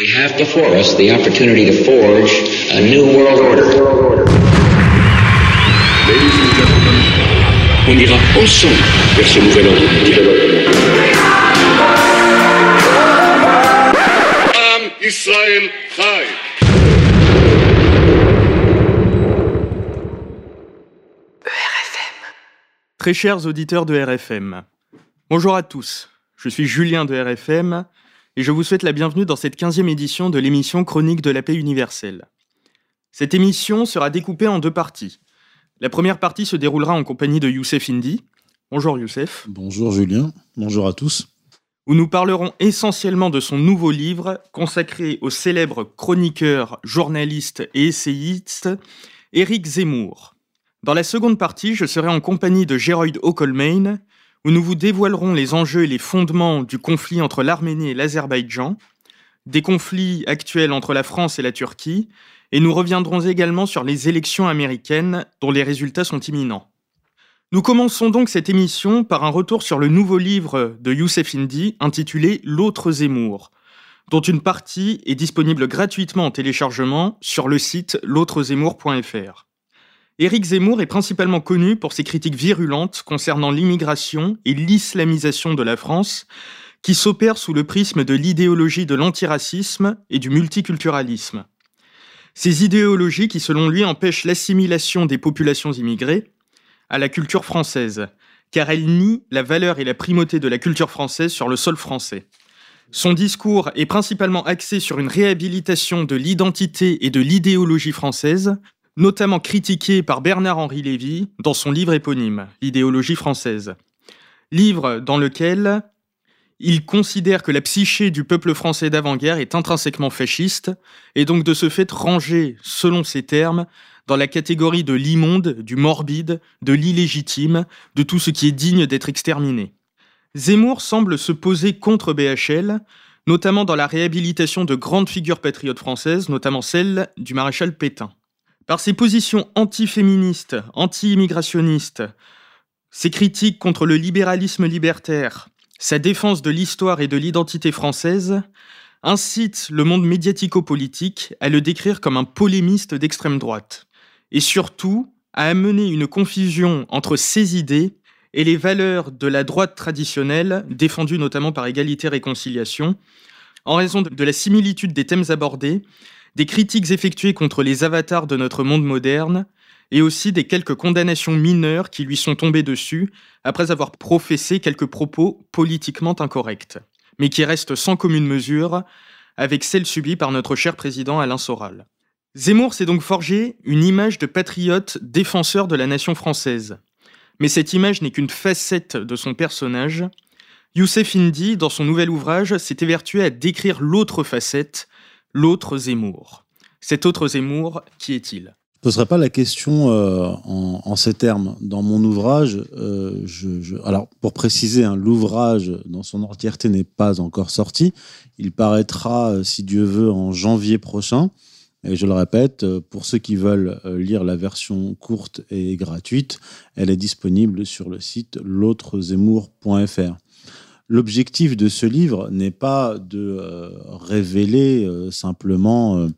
We have before us the opportunity to forge a new world order. Ladies and gentlemen, on ira ensemble vers ce nouvel ordre mondial. Am Israël Chai. Très chers auditeurs de RFM, bonjour à tous, je suis Julien de RFM et je vous souhaite la bienvenue dans cette 15e édition de l'émission Chronique de la paix universelle. Cette émission sera découpée en deux parties. La première partie se déroulera en compagnie de Youssef Indy. Bonjour Youssef. Bonjour Julien, bonjour à tous. Où nous parlerons essentiellement de son nouveau livre consacré au célèbre chroniqueur, journaliste et essayiste Éric Zemmour. Dans la seconde partie, je serai en compagnie de Geroyd Okolmain, où nous vous dévoilerons les enjeux et les fondements du conflit entre l'Arménie et l'Azerbaïdjan, des conflits actuels entre la France et la Turquie, et nous reviendrons également sur les élections américaines dont les résultats sont imminents. Nous commençons donc cette émission par un retour sur le nouveau livre de Youssef Indy intitulé L'autre Zemmour, dont une partie est disponible gratuitement en téléchargement sur le site l'autrezemmour.fr. Éric Zemmour est principalement connu pour ses critiques virulentes concernant l'immigration et l'islamisation de la France, qui s'opèrent sous le prisme de l'idéologie de l'antiracisme et du multiculturalisme. Ces idéologies qui, selon lui, empêchent l'assimilation des populations immigrées à la culture française, car elles nient la valeur et la primauté de la culture française sur le sol français. Son discours est principalement axé sur une réhabilitation de l'identité et de l'idéologie française, notamment critiqué par Bernard-Henri Lévy dans son livre éponyme, L'idéologie française. Livre dans lequel il considère que la psyché du peuple français d'avant-guerre est intrinsèquement fasciste, et donc de ce fait rangé, selon ses termes, dans la catégorie de l'immonde, du morbide, de l'illégitime, de tout ce qui est digne d'être exterminé. Zemmour semble se poser contre BHL, notamment dans la réhabilitation de grandes figures patriotes françaises, notamment celle du maréchal Pétain. Par ses positions anti-féministes, anti-immigrationnistes, ses critiques contre le libéralisme libertaire, sa défense de l'histoire et de l'identité française, incite le monde médiatico-politique à le décrire comme un polémiste d'extrême droite, et surtout à amener une confusion entre ses idées et les valeurs de la droite traditionnelle, défendues notamment par Égalité et Réconciliation, en raison de la similitude des thèmes abordés, des critiques effectuées contre les avatars de notre monde moderne, et aussi des quelques condamnations mineures qui lui sont tombées dessus après avoir professé quelques propos politiquement incorrects, mais qui restent sans commune mesure avec celles subies par notre cher président Alain Soral. Zemmour s'est donc forgé une image de patriote défenseur de la nation française. Mais cette image n'est qu'une facette de son personnage. Youssef Indy, dans son nouvel ouvrage, s'est évertué à décrire l'autre facette, l'autre Zemmour. Cet autre Zemmour, qui est-il? Je ne poserai pas la question euh, en, ces termes. Dans mon ouvrage, euh, je, alors pour préciser, hein, l'ouvrage dans son entièreté n'est pas encore sorti. Il paraîtra, si Dieu veut, en janvier prochain. Et je le répète, pour ceux qui veulent lire la version courte et gratuite, elle est disponible sur le site l'autrezemmour.fr. L'objectif de ce livre n'est pas de euh, révéler euh, simplement euh,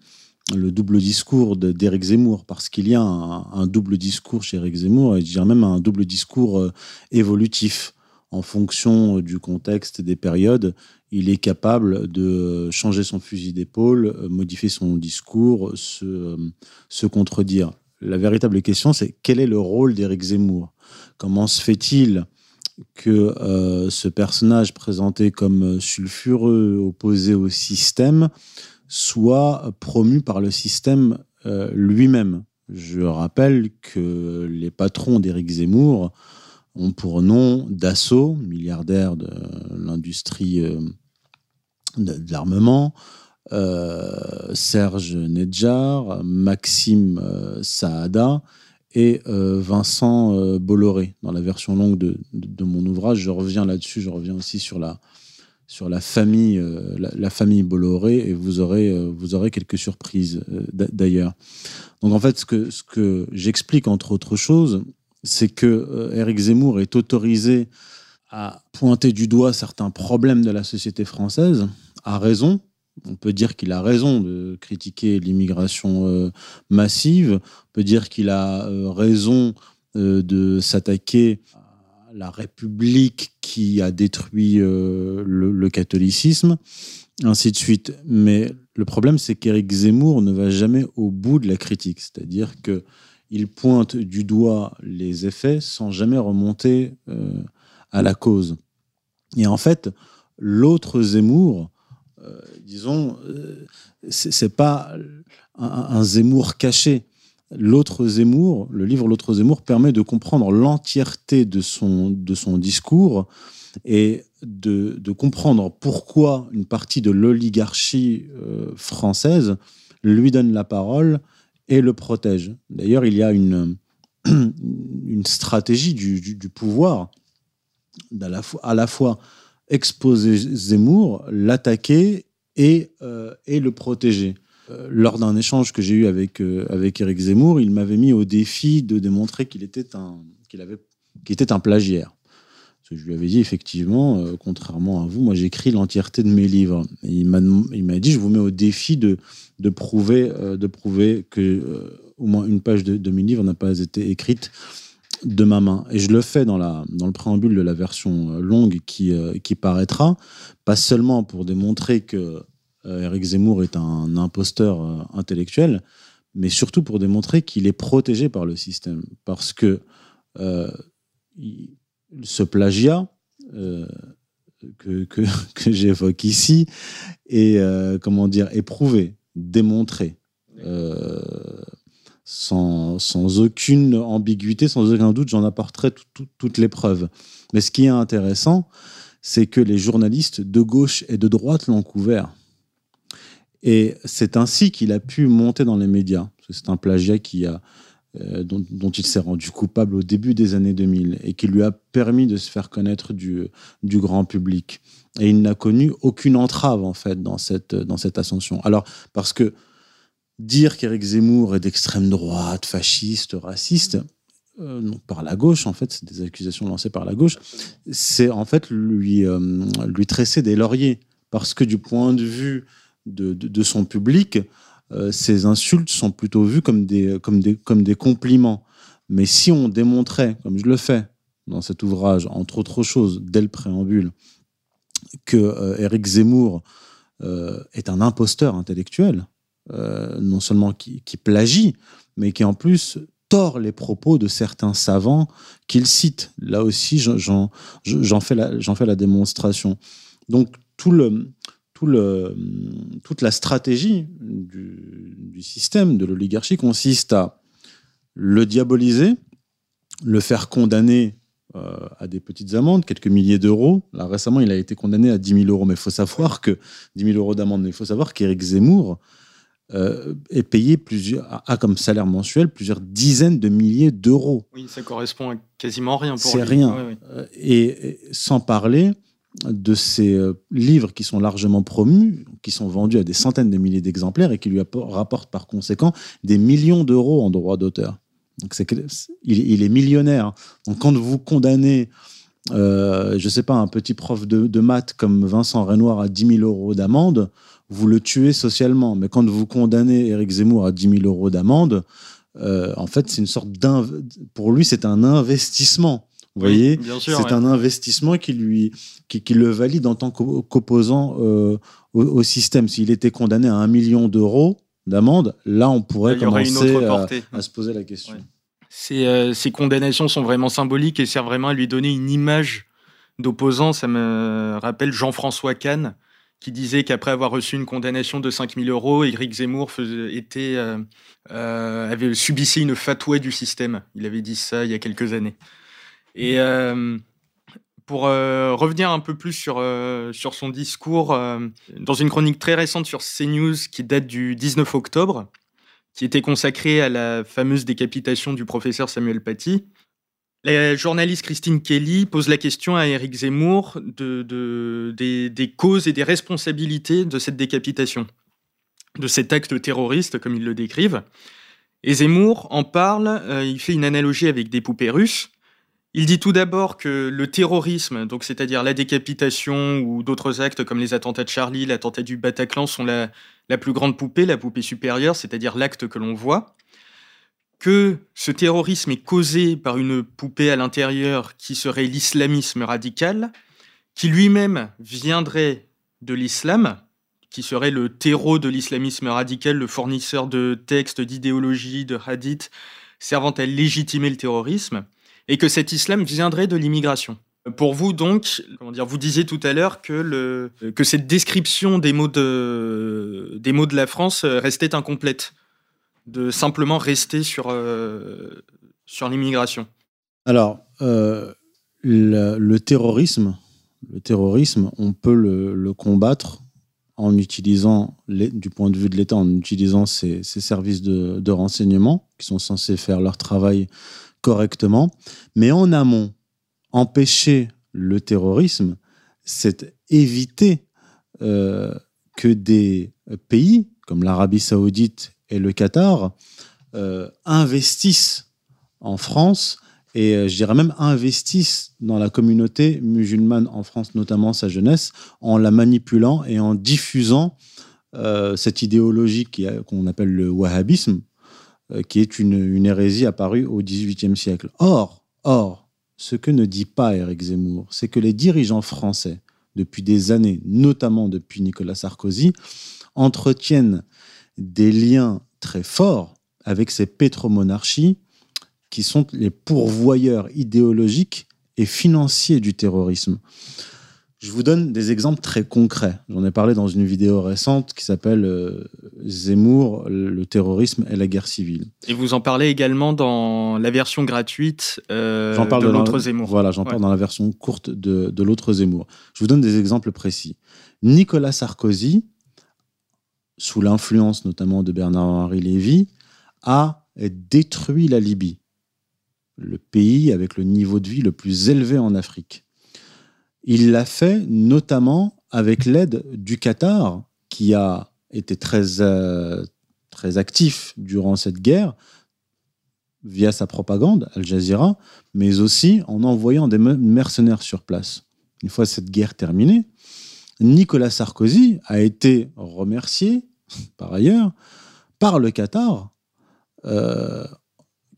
le double discours d'Éric Zemmour, parce qu'il y a un, double discours chez Éric Zemmour, et je dirais même un double discours évolutif. En fonction du contexte des périodes, il est capable de changer son fusil d'épaule, modifier son discours, se, se contredire. La véritable question, c'est quel est le rôle d'Éric Zemmour? Comment se fait-il que euh, ce personnage présenté comme sulfureux, opposé au système, soit promu par le système euh, lui-même. Je rappelle que les patrons d'Éric Zemmour ont pour nom Dassault, milliardaire de l'industrie euh, de, l'armement, euh, Serge Nedjar, Maxime euh, Saada et euh, Vincent euh, Bolloré. Dans la version longue de, mon ouvrage, je reviens là-dessus, je reviens aussi sur la, sur la famille, euh, la, famille Bolloré et vous aurez, vous aurez quelques surprises d'ailleurs. Donc en fait, ce que, ce que j'explique entre autres choses, c'est que Éric Zemmour est autorisé à pointer du doigt certains problèmes de la société française, à raison, On peut dire qu'il a raison de critiquer l'immigration euh, massive. On peut dire qu'il a euh, raison euh, de s'attaquer à la République qui a détruit le, catholicisme, ainsi de suite. Mais le problème, c'est qu'Éric Zemmour ne va jamais au bout de la critique. C'est-à-dire que il pointe du doigt les effets sans jamais remonter à la cause. Et en fait, l'autre Zemmour, disons, euh, c'est pas un, Zemmour caché. L'autre Zemmour, le livre L'autre Zemmour permet de comprendre l'entièreté de son, de son discours et de, comprendre pourquoi une partie de l'oligarchie euh, française lui donne la parole et le protège. D'ailleurs, il y a une, une stratégie du, pouvoir à la fois exposer Zemmour, l'attaquer et, euh, et le protéger. Euh, lors d'un échange que j'ai eu avec, euh, avec Eric Zemmour, il m'avait mis au défi de démontrer qu'il était un, qu'il avait, un plagiaire. je lui avais dit, effectivement, contrairement à vous, moi j'écris l'entièreté de mes livres. Il m'a, il m'a dit, je vous mets au défi de, de, prouver, de prouver que au moins une page de, de mes livres n'a pas été écrite de ma main. Et je le fais dans, la, dans le préambule de la version euh, longue qui, euh, qui paraîtra, pas seulement pour démontrer que euh, Eric Zemmour est un imposteur intellectuel, mais surtout pour démontrer qu'il est protégé par le système. Parce que ce plagiat que, que, que j'évoque ici est, comment dire, éprouvé, démontré sans, aucune ambiguïté, sans aucun doute, j'en apporterai toutes les preuves. Mais ce qui est intéressant, c'est que les journalistes de gauche et de droite l'ont couvert. Et c'est ainsi qu'il a pu monter dans les médias. C'est un plagiat euh, dont, il s'est rendu coupable au début des années 2000 et qui lui a permis de se faire connaître du, du grand public. Et il n'a connu aucune entrave, en fait, dans cette, dans cette ascension. Alors, parce que dire qu'Éric Zemmour est d'extrême droite, fasciste, raciste, euh, par la gauche, en fait, c'est des accusations lancées par la gauche, c'est en fait lui, euh, lui tresser des lauriers. Parce que du point de vue de, de, son public, euh, ces insultes sont plutôt vues comme des, comme, des, comme des compliments. Mais si on démontrait, comme je le fais dans cet ouvrage, entre autres choses, dès le préambule, que Éric Zemmour est un imposteur intellectuel, euh, non seulement qui, plagie, mais qui en plus tord les propos de certains savants qu'il cite. Là aussi, j'en fais, fais la démonstration. Donc, tout le, tout le, toute la stratégie du, système, de l'oligarchie, consiste à le diaboliser, le faire condamner euh, à des petites amendes, quelques milliers d'euros. Là, récemment, il a été condamné à 10 000 euros, mais il faut savoir que 10 000 euros d'amende, il faut savoir qu'Éric Zemmour euh, est payé plusieurs, a comme salaire mensuel plusieurs dizaines de milliers d'euros. Oui, ça correspond à quasiment rien pour C'est rien. Euh, et, sans parler de ces euh, livres qui sont largement promus, qui sont vendus à des centaines de milliers d'exemplaires et qui lui rapportent par conséquent des millions d'euros en droits d'auteur. Donc c'est il, est millionnaire. Donc quand vous condamnez, je ne sais pas, un petit prof de, de maths comme Vincent Renoir à 10 000 euros d'amende, vous le tuez socialement. Mais quand vous condamnez Éric Zemmour à 10 000 euros d'amende, euh, en fait, c'est une sorte d'un. Pour lui, c'est un investissement. Vous voyez, c'est un investissement qui lui, qui, le valide en tant qu'opposant euh, au, système. S'il était condamné à un million d'euros d'amende, là, on pourrait commencer à, se poser la question. Euh, ces, condamnations sont vraiment symboliques et servent vraiment à lui donner une image d'opposant. Ça me rappelle Jean-François Kahn, qui disait qu'après avoir reçu une condamnation de 5000 euros, Éric Zemmour était, euh, euh, avait subissé une fatouée du système. Il avait dit ça il y a quelques années. Et euh, pour revenir un peu plus sur, sur son discours, dans une chronique très récente sur CNews qui date du 19 octobre, qui était consacrée à la fameuse décapitation du professeur Samuel Paty, la journaliste Christine Kelly pose la question à Éric Zemmour de, des, causes et des responsabilités de cette décapitation, de cet acte terroriste, comme ils le décrivent. Et Zemmour en parle, euh, il fait une analogie avec des poupées russes, Il dit tout d'abord que le terrorisme, donc c'est-à-dire la décapitation ou d'autres actes comme les attentats de Charlie, l'attentat du Bataclan, sont la plus grande poupée, la poupée supérieure, c'est-à-dire l'acte que l'on voit, que ce terrorisme est causé par une poupée à l'intérieur qui serait l'islamisme radical, qui lui-même viendrait de l'islam, qui serait le terreau de l'islamisme radical, le fournisseur de textes, d'idéologies, de hadiths, servant à légitimer le terrorisme, et que cet islam viendrait de l'immigration. Pour vous, donc, comment dire, vous disiez tout à l'heure que, que cette description des mots, de, des mots de la France restait incomplète, de simplement rester sur, euh, sur l'immigration. Alors, euh, le, terrorisme, le terrorisme, on peut le, combattre en utilisant, du point de vue de l'État, en utilisant ces, ces services de, de, renseignement qui sont censés faire leur travail correctement. Mais en amont, empêcher le terrorisme, c'est éviter euh, que des pays comme l'Arabie saoudite et le Qatar euh, investissent en France et euh, je dirais même investissent dans la communauté musulmane en France, notamment sa jeunesse, en la manipulant et en diffusant euh, cette idéologie qu'on appelle le wahhabisme, euh, qui est une, hérésie apparue au XVIIIe siècle. Or, or, ce que ne dit pas Éric Zemmour, c'est que les dirigeants français, depuis des années, notamment depuis Nicolas Sarkozy, entretiennent des liens très forts avec ces pétromonarchies qui sont les pourvoyeurs idéologiques et financiers du terrorisme. Je vous donne des exemples très concrets. J'en ai parlé dans une vidéo récente qui s'appelle euh, Zemmour, le terrorisme et la guerre civile. Et vous en parlez également dans la version gratuite euh, de l'autre Zemmour. Voilà, j'en ouais. parle dans la version courte de, de l'autre Zemmour. Je vous donne des exemples précis. Nicolas Sarkozy, sous l'influence notamment de Bernard-Henri Lévy, a détruit la Libye le pays avec le niveau de vie le plus élevé en Afrique. Il l'a fait notamment avec l'aide du Qatar, qui a été très, euh, actif durant cette guerre, via sa propagande, Al Jazeera, mais aussi en envoyant des mercenaires sur place. Une fois cette guerre terminée, Nicolas Sarkozy a été remercié, par ailleurs, par le Qatar euh,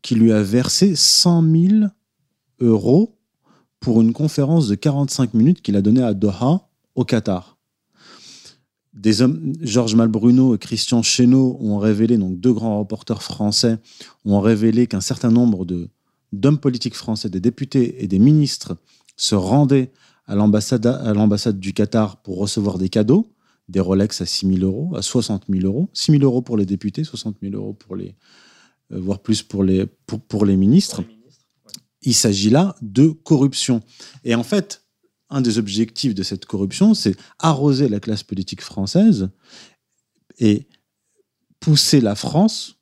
qui lui a versé 100 000 euros pour une conférence de 45 minutes qu'il a donnée à Doha, au Qatar. Des hommes, Georges Malbruno et Christian Chesneau ont révélé, donc deux grands reporters français, ont révélé qu'un certain nombre d'hommes politiques français, des députés et des ministres se rendaient à l'ambassade, du Qatar pour recevoir des cadeaux, des Rolex à 6 000 euros, à 60 000 euros, 6 000 euros pour les députés, 60 000 euros pour les, euh, voire plus pour les, pour, pour les ministres. Pour les ministres ouais. Il s'agit là de corruption. Et en fait, un des objectifs de cette corruption, c'est arroser la classe politique française et pousser la France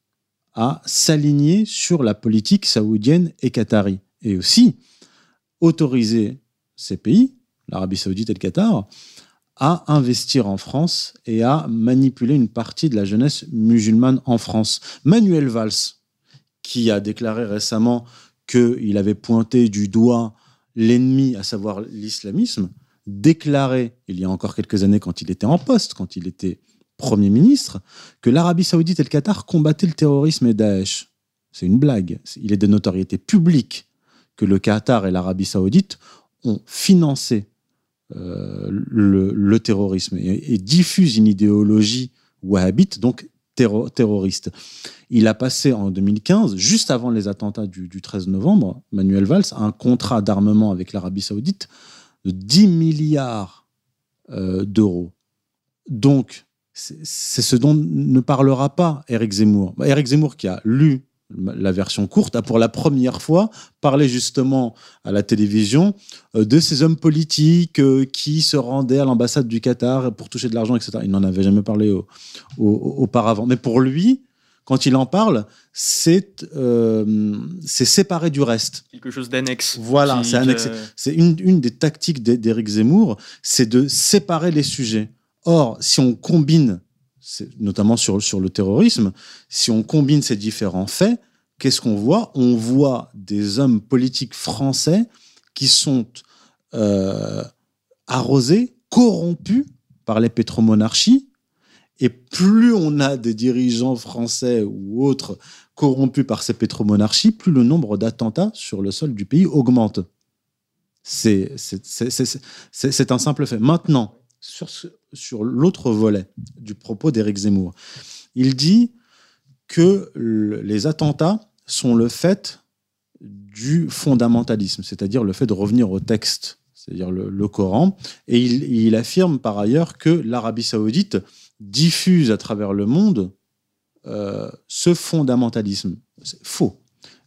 à s'aligner sur la politique saoudienne et qatari. Et aussi autoriser ces pays, l'Arabie saoudite et le Qatar, à investir en France et à manipuler une partie de la jeunesse musulmane en France. Manuel Valls, qui a déclaré récemment qu'il avait pointé du doigt l'ennemi, à savoir l'islamisme, déclarait, il y a encore quelques années quand il était en poste, quand il était Premier ministre, que l'Arabie saoudite et le Qatar combattaient le terrorisme et Daesh. C'est une blague. Il est de notoriété publique que le Qatar et l'Arabie saoudite ont financé euh, le, terrorisme et, et, diffuse une idéologie wahhabite, donc terro terroriste. Il a passé en 2015, juste avant les attentats du, du 13 novembre, Manuel Valls, un contrat d'armement avec l'Arabie saoudite de 10 milliards euh, d'euros. Donc, c'est ce dont ne parlera pas Eric Zemmour. Eric Zemmour qui a lu la version courte, a pour la première fois parlé justement à la télévision euh, de ces hommes politiques euh, qui se rendaient à l'ambassade du Qatar pour toucher de l'argent, etc. Il n'en avait jamais parlé au, au, auparavant. Mais pour lui, quand il en parle, c'est euh, séparé du reste. Quelque chose d'annexe. Voilà, c'est annexé. C'est une, une des tactiques d'Éric Zemmour, c'est de séparer les sujets. Or, si on combine notamment sur, sur le terrorisme, si on combine ces différents faits, qu'est-ce qu'on voit? On voit des hommes politiques français qui sont euh, arrosés, corrompus par les pétromonarchies. Et plus on a des dirigeants français ou autres corrompus par ces pétromonarchies, plus le nombre d'attentats sur le sol du pays augmente. C'est un simple fait. Maintenant, sur, l'autre volet du propos d'Éric Zemmour, il dit que les attentats sont le fait du fondamentalisme, c'est-à-dire le fait de revenir au texte, c'est-à-dire le, Coran. Et il, affirme par ailleurs que l'Arabie saoudite diffuse à travers le monde euh, ce fondamentalisme. C'est faux.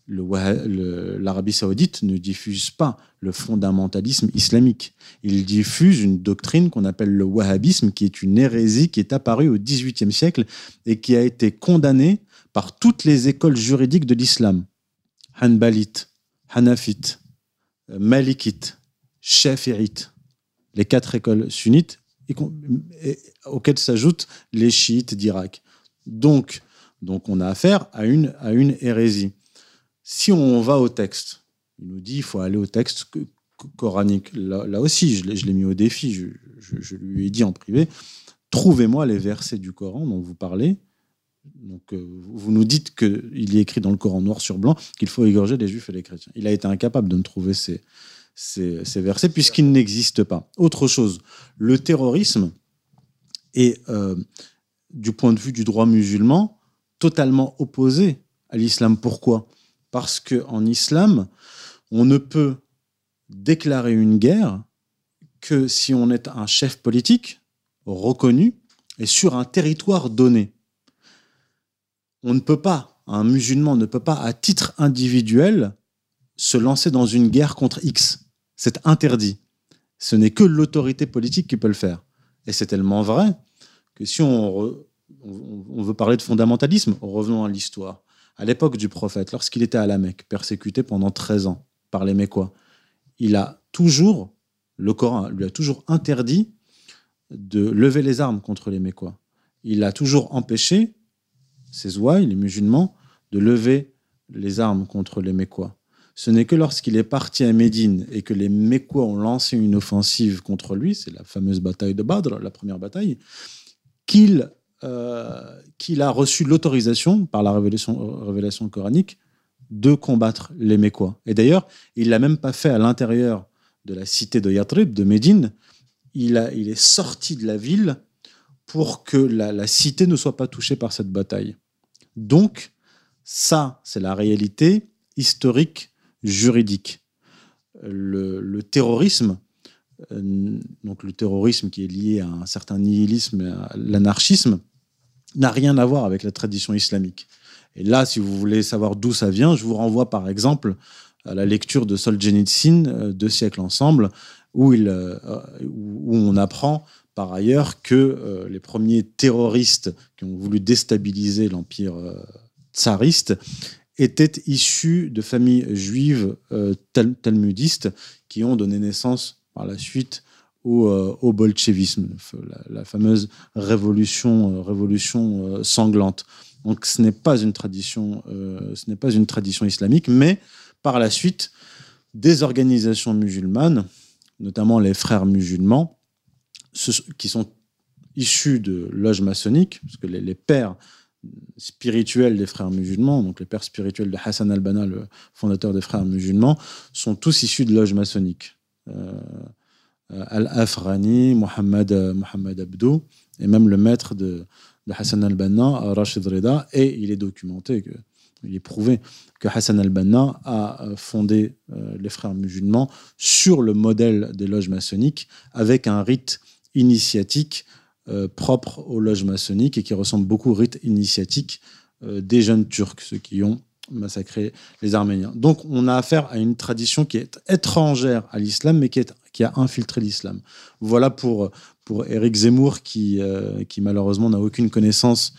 L'Arabie saoudite ne diffuse pas le fondamentalisme islamique. Il diffuse une doctrine qu'on appelle le wahhabisme, qui est une hérésie qui est apparue au XVIIIe siècle et qui a été condamnée par toutes les écoles juridiques de l'islam. Hanbalite, Hanafite, Malikite, Shafi'ite, les quatre écoles sunnites, auxquelles s'ajoutent les chiites d'Irak. Donc, donc on a affaire à une, à une hérésie. Si on va au texte, il nous dit qu'il faut aller au texte coranique. Là, aussi, je l'ai mis au défi, je, lui ai dit en privé, trouvez-moi les versets du Coran dont vous parlez. Donc, euh, vous nous dites qu'il est écrit dans le Coran noir sur blanc qu'il faut égorger les juifs et les chrétiens. Il a été incapable de me trouver ces, ces, versets puisqu'ils n'existent pas. Autre chose, le terrorisme est, euh, du point de vue du droit musulman, totalement opposé à l'islam. Pourquoi? Parce qu'en islam, on ne peut déclarer une guerre que si on est un chef politique reconnu et sur un territoire donné. On ne peut pas, un musulman ne peut pas, à titre individuel, se lancer dans une guerre contre X. C'est interdit. Ce n'est que l'autorité politique qui peut le faire. Et c'est tellement vrai que si on, veut parler de fondamentalisme, revenons à l'histoire à l'époque du prophète, lorsqu'il était à la Mecque, persécuté pendant 13 ans par les Mécois, il a toujours, le Coran lui a toujours interdit de lever les armes contre les Mécois. Il a toujours empêché ses ouailles, les musulmans, de lever les armes contre les Mécois. Ce n'est que lorsqu'il est parti à Médine et que les Mécois ont lancé une offensive contre lui, c'est la fameuse bataille de Badr, la première bataille, qu'il euh, qu'il a reçu l'autorisation par la révélation, coranique de combattre les Mécois. Et d'ailleurs, il l'a même pas fait à l'intérieur de la cité de Yatrib, de Médine. Il, est sorti de la ville pour que la, cité ne soit pas touchée par cette bataille. Donc, ça, c'est la réalité historique, juridique. le terrorisme donc le terrorisme qui est lié à un certain nihilisme à l'anarchisme, n'a rien à voir avec la tradition islamique. Et là, si vous voulez savoir d'où ça vient, je vous renvoie par exemple à la lecture de Solzhenitsyn, euh, Deux siècles ensemble, où, il, euh, où on apprend par ailleurs que les premiers terroristes qui ont voulu déstabiliser l'empire tsariste étaient issus de familles juives talmudistes qui ont donné naissance par la suite au, euh, au bolchevisme, la, fameuse révolution, euh, révolution euh, sanglante. Donc ce n'est pas une tradition, ce n'est pas une tradition islamique, mais par la suite, des organisations musulmanes, notamment les frères musulmans, qui sont issus de loges maçonniques, parce que les, pères spirituels des frères musulmans, donc les pères spirituels de Hassan al-Banna, le fondateur des frères musulmans, sont tous issus de loges maçonniques. Euh, Al-Afrani, Mohamed, euh, Mohamed Abdou, et même le maître de, Hassan al-Banna, Rashid Reda, et il est documenté, il est prouvé que Hassan al-Banna a euh, fondé les frères musulmans sur le modèle des loges maçonniques, avec un rite initiatique propre aux loges maçonniques et qui ressemble beaucoup au rite initiatique des jeunes Turcs, ceux qui ont massacrer les Arméniens. Donc on a affaire à une tradition qui est étrangère à l'islam, mais qui, est, qui a infiltré l'islam. Voilà pour, pour Éric Zemmour, qui, euh, qui malheureusement n'a aucune connaissance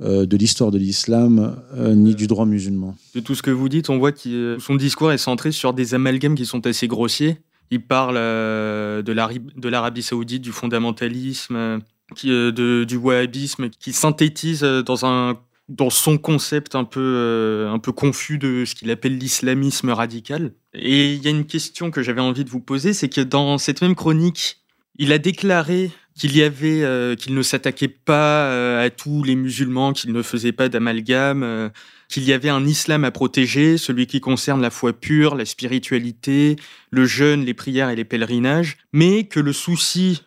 euh, de l'histoire de l'islam euh, ni du droit musulman. De tout ce que vous dites, on voit que son discours est centré sur des amalgames qui sont assez grossiers. Il parle de l'Arabie saoudite, du fondamentalisme, du wahhabisme, qui synthétise dans un dans son concept un peu, euh, un peu confus de ce qu'il appelle l'islamisme radical. Et il y a une question que j'avais envie de vous poser, c'est que dans cette même chronique, il a déclaré qu'il y avait, euh, qu'il ne s'attaquait pas euh, à tous les musulmans, qu'il ne faisait pas d'amalgame, qu'il y avait un islam à protéger, celui qui concerne la foi pure, la spiritualité, le jeûne, les prières et les pèlerinages, mais que le souci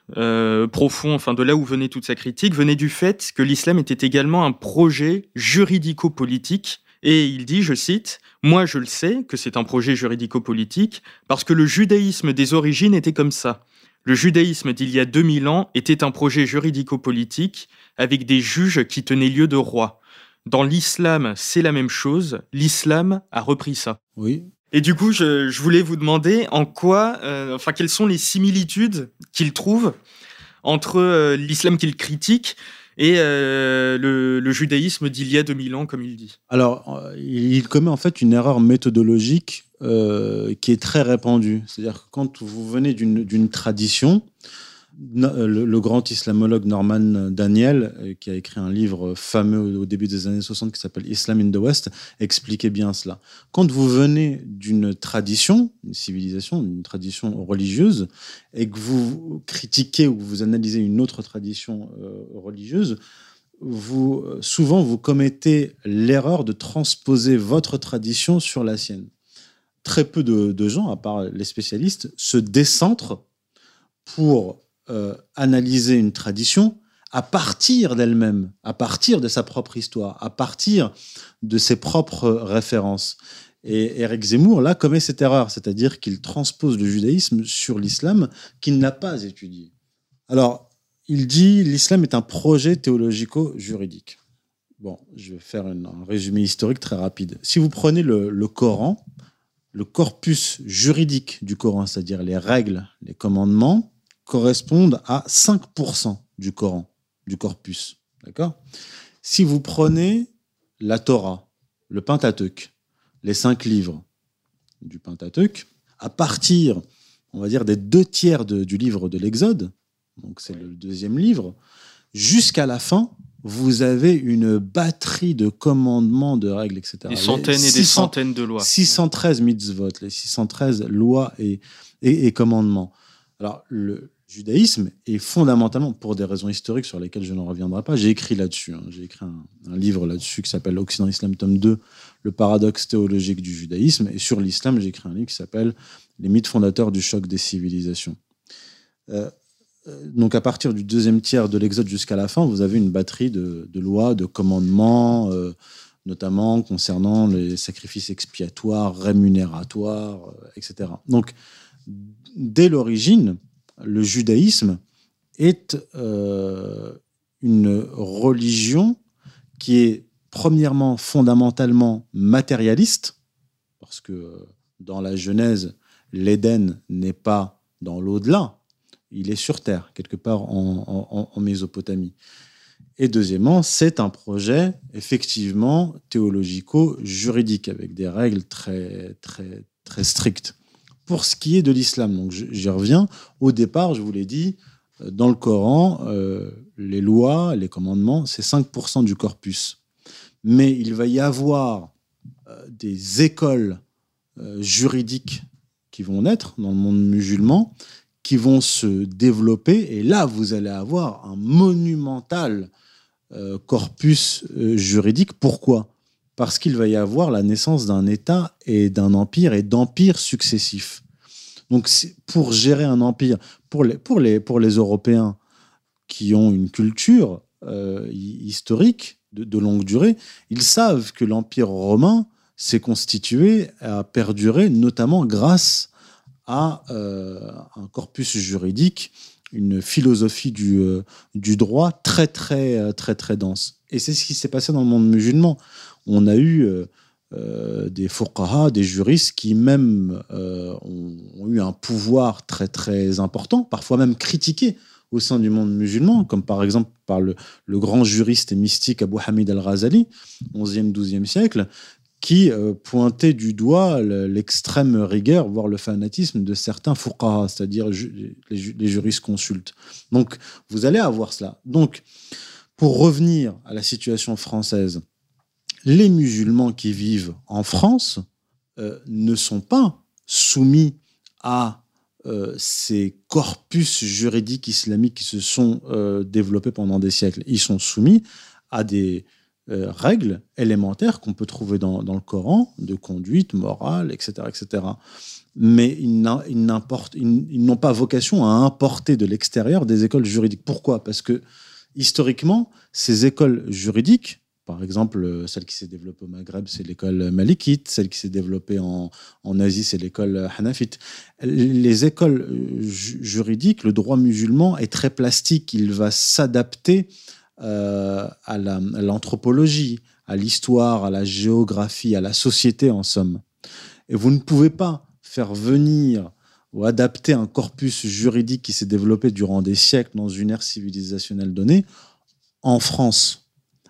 profond, enfin de là où venait toute sa critique, venait du fait que l'islam était également un projet juridico-politique. Et il dit, je cite, Moi je le sais que c'est un projet juridico-politique, parce que le judaïsme des origines était comme ça. Le judaïsme d'il y a 2000 ans était un projet juridico-politique avec des juges qui tenaient lieu de rois. Dans l'islam, c'est la même chose. L'islam a repris ça. Oui. Et du coup, je, voulais vous demander en quoi, euh, enfin, quelles sont les similitudes qu'il trouve entre euh, l'islam qu'il critique et euh, le, judaïsme d'il y a 2000 ans, comme il dit. Alors, il commet en fait une erreur méthodologique qui est très répandue. C'est-à-dire que quand vous venez d'une tradition, le, grand islamologue Norman Daniel, euh, qui a écrit un livre fameux au début des années 60 qui s'appelle Islam in the West, expliquait bien cela. Quand vous venez d'une tradition, une civilisation, une tradition religieuse, et que vous critiquez ou vous analysez une autre tradition euh, religieuse, vous, souvent vous commettez l'erreur de transposer votre tradition sur la sienne. Très peu de gens, à part les spécialistes, se décentrent pour euh, analyser une tradition à partir d'elle-même, à partir de sa propre histoire, à partir de ses propres références. Et Eric Zemmour, là, commet cette erreur, c'est-à-dire qu'il transpose le judaïsme sur l'islam qu'il n'a pas étudié. Alors, il dit l'islam est un projet théologico-juridique. Bon, je vais faire un résumé historique très rapide. Si vous prenez le Coran, le corpus juridique du Coran, c'est-à-dire les règles, les commandements, correspondent à 5% du Coran, du corpus. D'accord? Si vous prenez la Torah, le Pentateuque, les cinq livres du Pentateuque, à partir, on va dire, des deux tiers du livre de l'Exode, donc c'est le deuxième livre, jusqu'à la fin, vous avez une batterie de commandements, de règles, etc. Des centaines et des centaines de lois. 613 mitzvot, les 613 lois et, et, et commandements. Alors, le, judaïsme est fondamentalement, pour des raisons historiques sur lesquelles je ne reviendrai pas, j'ai écrit là-dessus. Hein. j'ai écrit un, livre là-dessus qui s'appelle Occident Islam, tome 2, Le paradoxe théologique du judaïsme. Et sur l'islam, j'ai écrit un livre qui s'appelle Les mythes fondateurs du choc des civilisations. Euh, euh, donc, à partir du deuxième tiers de l'Exode jusqu'à la fin, vous avez une batterie de, lois, de commandements, euh, notamment concernant les sacrifices expiatoires, rémunérateurs, etc. Donc, dès l'origine, le judaïsme est euh, une religion qui est premièrement fondamentalement matérialiste, parce que dans la Genèse, l'Éden n'est pas dans l'au-delà, il est sur Terre, quelque part en, en Mésopotamie. Et deuxièmement, c'est un projet effectivement théologico-juridique, avec des règles très, très, très strictes. Pour ce qui est de l'islam, donc j'y reviens, au départ, je vous l'ai dit, euh, dans le Coran, euh, les lois, les commandements, c'est 5% du corpus. Mais il va y avoir euh, des écoles juridiques qui vont naître dans le monde musulman, qui vont se développer, et là, vous allez avoir un monumental corpus juridique. Pourquoi? Parce qu'il va y avoir la naissance d'un État et d'un empire et d'empires successifs. Donc, pour gérer un empire, pour les, pour les, pour les Européens qui ont une culture euh, historique de, longue durée, ils savent que l'empire romain s'est constitué, a perduré, notamment grâce à euh, un corpus juridique, une philosophie du, euh, du droit très, très, très, très dense. Et c'est ce qui s'est passé dans le monde musulman on a eu euh, euh, des fuqaha, des juristes qui même euh, ont, eu un pouvoir très très important, parfois même critiqué au sein du monde musulman, comme par exemple par le, grand juriste et mystique Abu Hamid al-Razali, 11e, 12e siècle, qui pointait du doigt l'extrême rigueur, voire le fanatisme de certains fuqaha, c'est-à-dire les, les, juristes consultes. Donc, vous allez avoir cela. Donc, pour revenir à la situation française, les musulmans qui vivent en France euh, ne sont pas soumis à euh, ces corpus juridiques islamiques qui se sont euh, développés pendant des siècles. Ils sont soumis à des règles élémentaires qu'on peut trouver dans, le Coran, de conduite morale, etc. etc. Mais ils n'ont pas vocation à importer de l'extérieur des écoles juridiques. Pourquoi? Parce que historiquement, ces écoles juridiques, par exemple, euh, celle qui s'est développée au Maghreb, c'est l'école malikite. Celle qui s'est développée en, Asie, c'est l'école hanafite. Les écoles euh, juridiques, le droit musulman est très plastique. Il va s'adapter euh, à l'anthropologie, à l'histoire, à la géographie, à la société, en somme. Et vous ne pouvez pas faire venir ou adapter un corpus juridique qui s'est développé durant des siècles dans une ère civilisationnelle donnée en France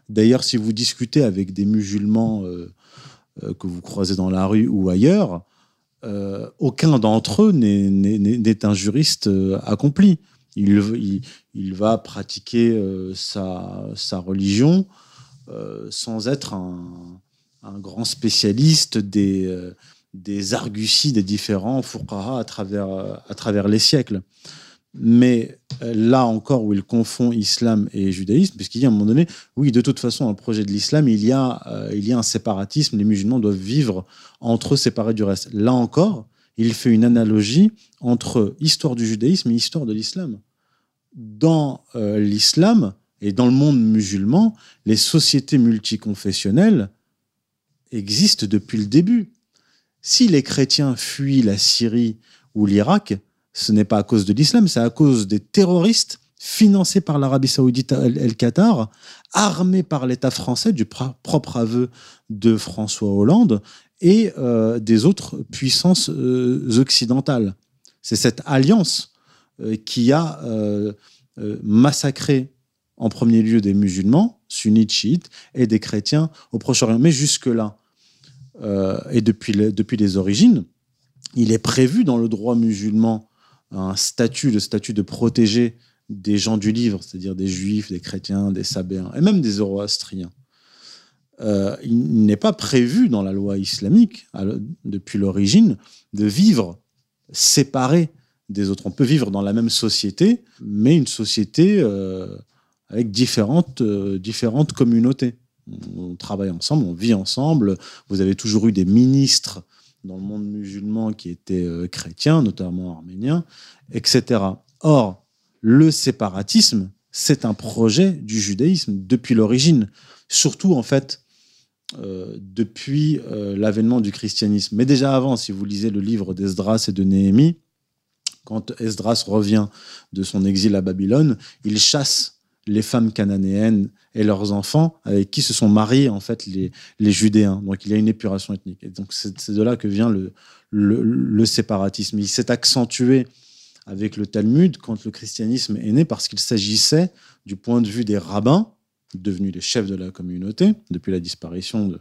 D'ailleurs, si vous discutez avec des musulmans euh, euh, que vous croisez dans la rue ou ailleurs, euh, aucun d'entre eux n'est un juriste accompli. Il, va pratiquer sa, religion sans être un, grand spécialiste des, des arguties des différents travers, à travers les siècles. Mais euh, là encore où il confond islam et judaïsme, puisqu'il dit à un moment donné, oui, de toute façon, dans le projet de l'islam, il, y a, euh, il y a un séparatisme, les musulmans doivent vivre entre eux séparés du reste. Là encore, il fait une analogie entre histoire du judaïsme et histoire de l'islam. Dans euh, l'islam et dans le monde musulman, les sociétés multiconfessionnelles existent depuis le début. Si les chrétiens fuient la Syrie ou l'Irak, ce n'est pas à cause de l'islam, c'est à cause des terroristes financés par l'Arabie saoudite et le Qatar, armés par l'État français, du propre aveu de François Hollande, et euh, des autres puissances euh, occidentales. C'est cette alliance euh, qui a massacré en premier lieu des musulmans, sunnites, chiites, et des chrétiens au Proche-Orient. Mais jusque-là, et depuis, depuis les origines, il est prévu dans le droit musulman un statut, le statut de protégé des gens du livre, c'est-à-dire des juifs, des chrétiens, des sabéens, et même des zoroastriens. Euh, il n'est pas prévu dans la loi islamique, depuis l'origine, de vivre séparé des autres. On peut vivre dans la même société, mais une société euh, avec différentes, euh, différentes communautés. On travaille ensemble, on vit ensemble. Vous avez toujours eu des ministres dans le monde musulman qui étaient euh, chrétiens, notamment arméniens, etc. Or, le séparatisme, c'est un projet du judaïsme depuis l'origine, surtout en fait euh, depuis euh, l'avènement du christianisme. Mais déjà avant, si vous lisez le livre d'Esdras et de Néhémie, quand Esdras revient de son exil à Babylone, il chasse les femmes cananéennes et leurs enfants avec qui se sont mariés en fait les, les Judéens. Donc il y a une épuration ethnique. Et donc c'est de là que vient le, le, séparatisme. Il s'est accentué avec le Talmud quand le christianisme est né parce qu'il s'agissait du point de vue des rabbins, devenus les chefs de la communauté depuis la disparition de,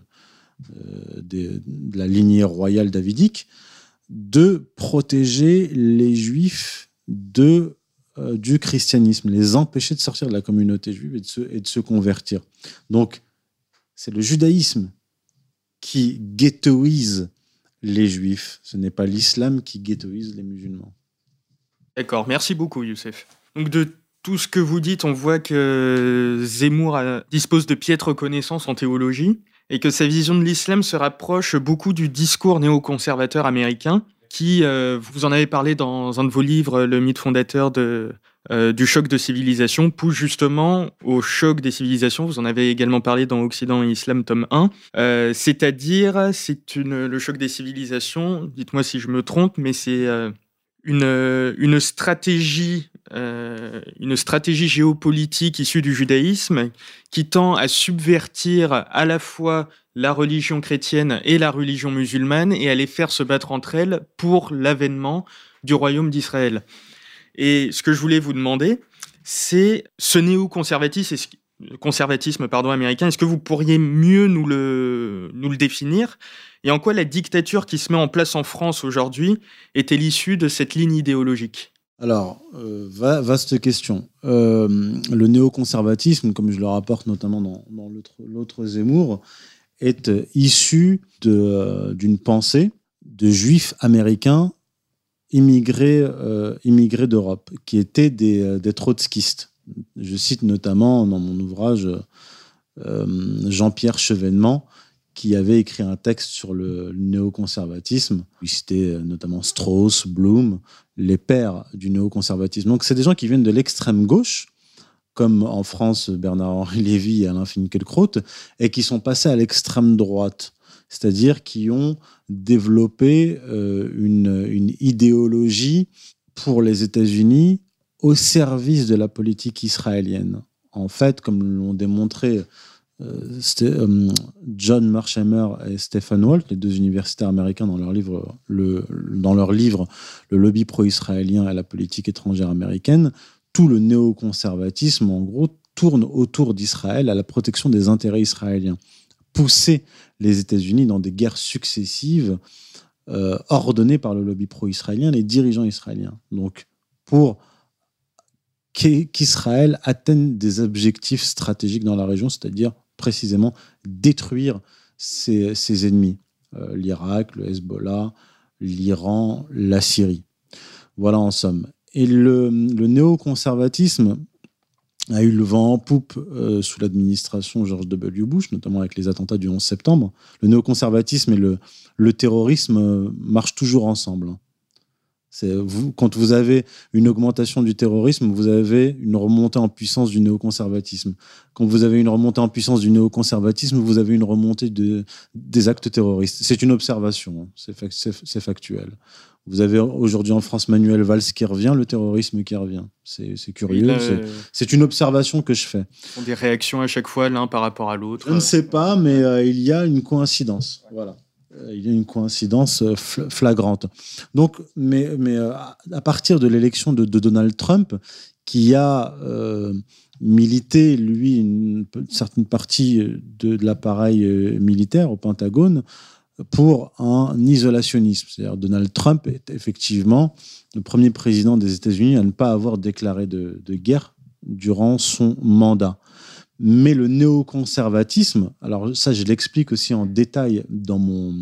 euh, de la lignée royale davidique, de protéger les juifs de euh, du christianisme, les empêcher de sortir de la communauté juive et de se, et de se convertir. Donc, c'est le judaïsme qui ghettoise les juifs. Ce n'est pas l'islam qui ghettoise les musulmans. D'accord, merci beaucoup Youssef. Donc de tout ce que vous dites, on voit que Zemmour dispose de piètres connaissances en théologie et que sa vision de l'islam se rapproche beaucoup du discours néoconservateur américain qui, euh, vous en avez parlé dans un de vos livres, Le mythe fondateur de, euh, du choc de civilisation, pousse justement au choc des civilisations. Vous en avez également parlé dans Occident et Islam, tome 1. Euh, c'est-à-dire, c'est le choc des civilisations, dites-moi si je me trompe, mais c'est une, une stratégie une stratégie géopolitique issue du judaïsme qui tend à subvertir à la fois la religion chrétienne et la religion musulmane et à les faire se battre entre elles pour l'avènement du royaume d'Israël. Et ce que je voulais vous demander, c'est ce néo-conservatisme conservatisme pardon, américain, est-ce que vous pourriez mieux nous le, nous le définir? Et en quoi la dictature qui se met en place en France aujourd'hui était l'issue de cette ligne idéologique? Alors, euh, vaste question. Euh, le néoconservatisme, comme je le rapporte notamment dans, dans l'autre Zemmour, est issu d'une pensée de juifs américains immigrés, immigrés d'Europe, qui étaient des, des trotskistes. Je cite notamment dans mon ouvrage Jean-Pierre Chevènement, qui avait écrit un texte sur le, néoconservatisme. Il citait notamment Strauss, Bloom, les pères du néoconservatisme. Donc, c'est des gens qui viennent de l'extrême gauche, comme en France Bernard-Henri Lévy et Alain Finkielkraut, et qui sont passés à l'extrême droite, c'est-à-dire qui ont développé euh, une idéologie pour les États-Unis au service de la politique israélienne. En fait, comme l'ont démontré euh, euh, John Marshhammer et Stephen Walt, les deux universitaires américains, dans leur livre, le, dans leur livre Le lobby pro-israélien et la politique étrangère américaine, tout le néoconservatisme, en gros, tourne autour d'Israël à la protection des intérêts israéliens. Pousser les États-Unis dans des guerres successives euh, ordonnées par le lobby pro-israélien, les dirigeants israéliens. Donc, pour qu'Israël atteigne des objectifs stratégiques dans la région, c'est-à-dire précisément détruire ses, ennemis, euh, l'Irak, le Hezbollah, l'Iran, la Syrie. Voilà en somme. Et le, néoconservatisme a eu le vent en poupe euh, sous l'administration George W. Bush, notamment avec les attentats du 11 septembre. Le néoconservatisme et le, terrorisme euh, marchent toujours ensemble. Vous, quand vous avez une augmentation du terrorisme, vous avez une remontée en puissance du néoconservatisme. Quand vous avez une remontée en puissance du néoconservatisme, vous avez une remontée de, des actes terroristes. C'est une observation, hein. c'est factuel. Vous avez aujourd'hui en France Manuel Valls qui revient, le terrorisme qui revient. C'est curieux. C'est une observation que je fais. Des réactions à chaque fois l'un par rapport à l'autre. Je ne sais pas, mais euh, il y a une coïncidence. Voilà. Euh, il y a une coïncidence euh, flagrante. Donc, mais, euh, à partir de l'élection de, Donald Trump, qui a milité, lui, une, certaine partie de, l'appareil militaire au Pentagone pour un isolationnisme. C'est-à-dire Donald Trump est effectivement le premier président des États-Unis à ne pas avoir déclaré de guerre durant son mandat. Mais le néoconservatisme, alors ça je l'explique aussi en détail dans mon,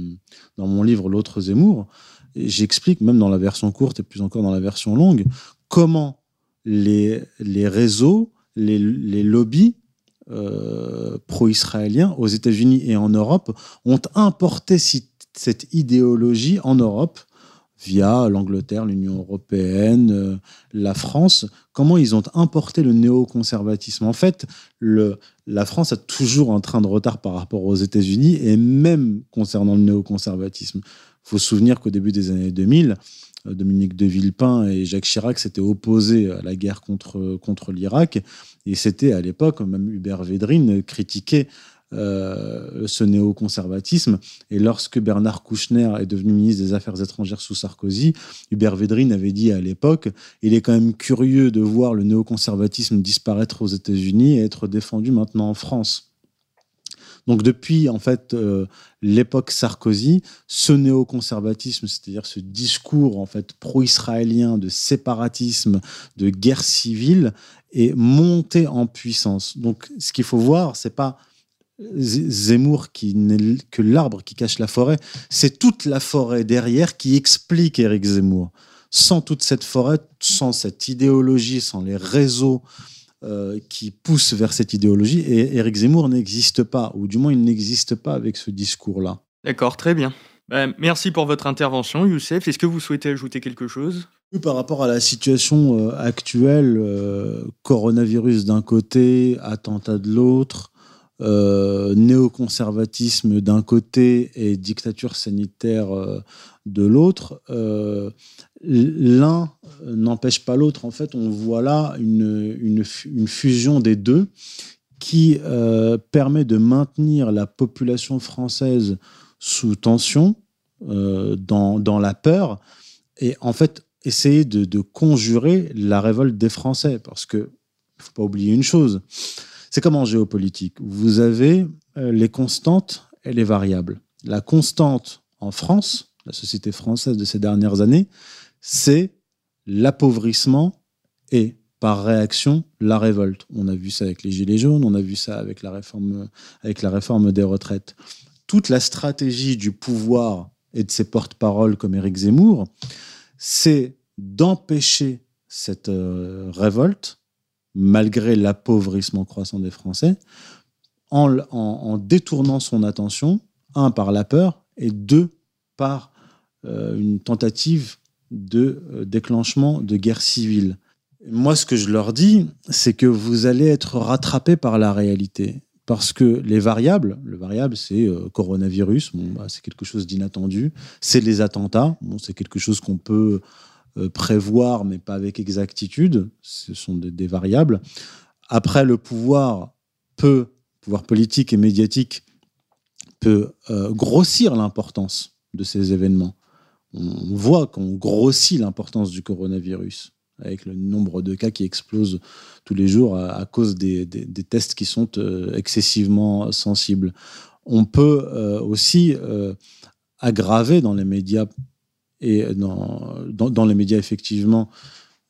dans mon livre L'autre Zemmour, j'explique même dans la version courte et plus encore dans la version longue, comment les, les réseaux, les, les lobbies euh, pro-israéliens aux États-Unis et en Europe ont importé cette idéologie en Europe via l'Angleterre, l'Union européenne, euh, la France, comment ils ont importé le néoconservatisme? En fait, la France a toujours un train de retard par rapport aux États-Unis, et même concernant le néoconservatisme. Il faut se souvenir qu'au début des années 2000, euh, Dominique de Villepin et Jacques Chirac s'étaient opposés à la guerre contre, contre l'Irak, et c'était à l'époque, même Hubert Védrine critiquait euh, ce néoconservatisme. Et lorsque Bernard Kouchner est devenu ministre des Affaires étrangères sous Sarkozy, Hubert Védrine avait dit à l'époque il est quand même curieux de voir le néoconservatisme disparaître aux États-Unis et être défendu maintenant en France. Donc depuis en fait euh, l'époque Sarkozy, ce néoconservatisme, c'est-à-dire ce discours en fait pro-israélien de séparatisme, de guerre civile, est monté en puissance. Donc ce qu'il faut voir, c'est pas Zemmour qui n'est que l'arbre qui cache la forêt, c'est toute la forêt derrière qui explique Éric Zemmour. Sans toute cette forêt, sans cette idéologie, sans les réseaux euh, qui poussent vers cette idéologie, et Éric Zemmour n'existe pas, ou du moins il n'existe pas avec ce discours-là. D'accord, très bien. Ben, merci pour votre intervention, Youssef. Est-ce que vous souhaitez ajouter quelque chose? Par rapport à la situation euh, actuelle, euh, coronavirus d'un côté, attentat de l'autre, euh, néoconservatisme d'un côté et dictature sanitaire euh, de l'autre, euh, l'un n'empêche pas l'autre. En fait, on voit là une, fusion des deux qui permet de maintenir la population française sous tension, dans, la peur, et en fait essayer de, de conjurer la révolte des Français. Parce que, il ne faut pas oublier une chose, c'est comme en géopolitique. Vous avez euh, les constantes et les variables. La constante en France, la société française de ces dernières années, c'est l'appauvrissement et par réaction la révolte. On a vu ça avec les gilets jaunes, on a vu ça avec la réforme, avec la réforme des retraites. toute la stratégie du pouvoir et de ses porte-paroles comme Éric Zemmour, c'est d'empêcher cette euh, révolte, malgré l'appauvrissement croissant des Français, en, détournant son attention, un, par la peur, et deux, par euh, une tentative de euh, déclenchement de guerre civile. Moi, ce que je leur dis, c'est que vous allez être rattrapés par la réalité. Parce que les variables, le variable, c'est euh, coronavirus, bah, c'est quelque chose d'inattendu. C'est les attentats, c'est quelque chose qu'on peut prévoir, mais pas avec exactitude. Ce sont des, variables. Après, le pouvoir peut, pouvoir politique et médiatique, peut euh, grossir l'importance de ces événements. On, voit qu'on grossit l'importance du coronavirus avec le nombre de cas qui explose tous les jours à, cause des, tests qui sont euh, excessivement sensibles. On peut euh, aussi euh, aggraver dans les médias et dans, dans, les médias effectivement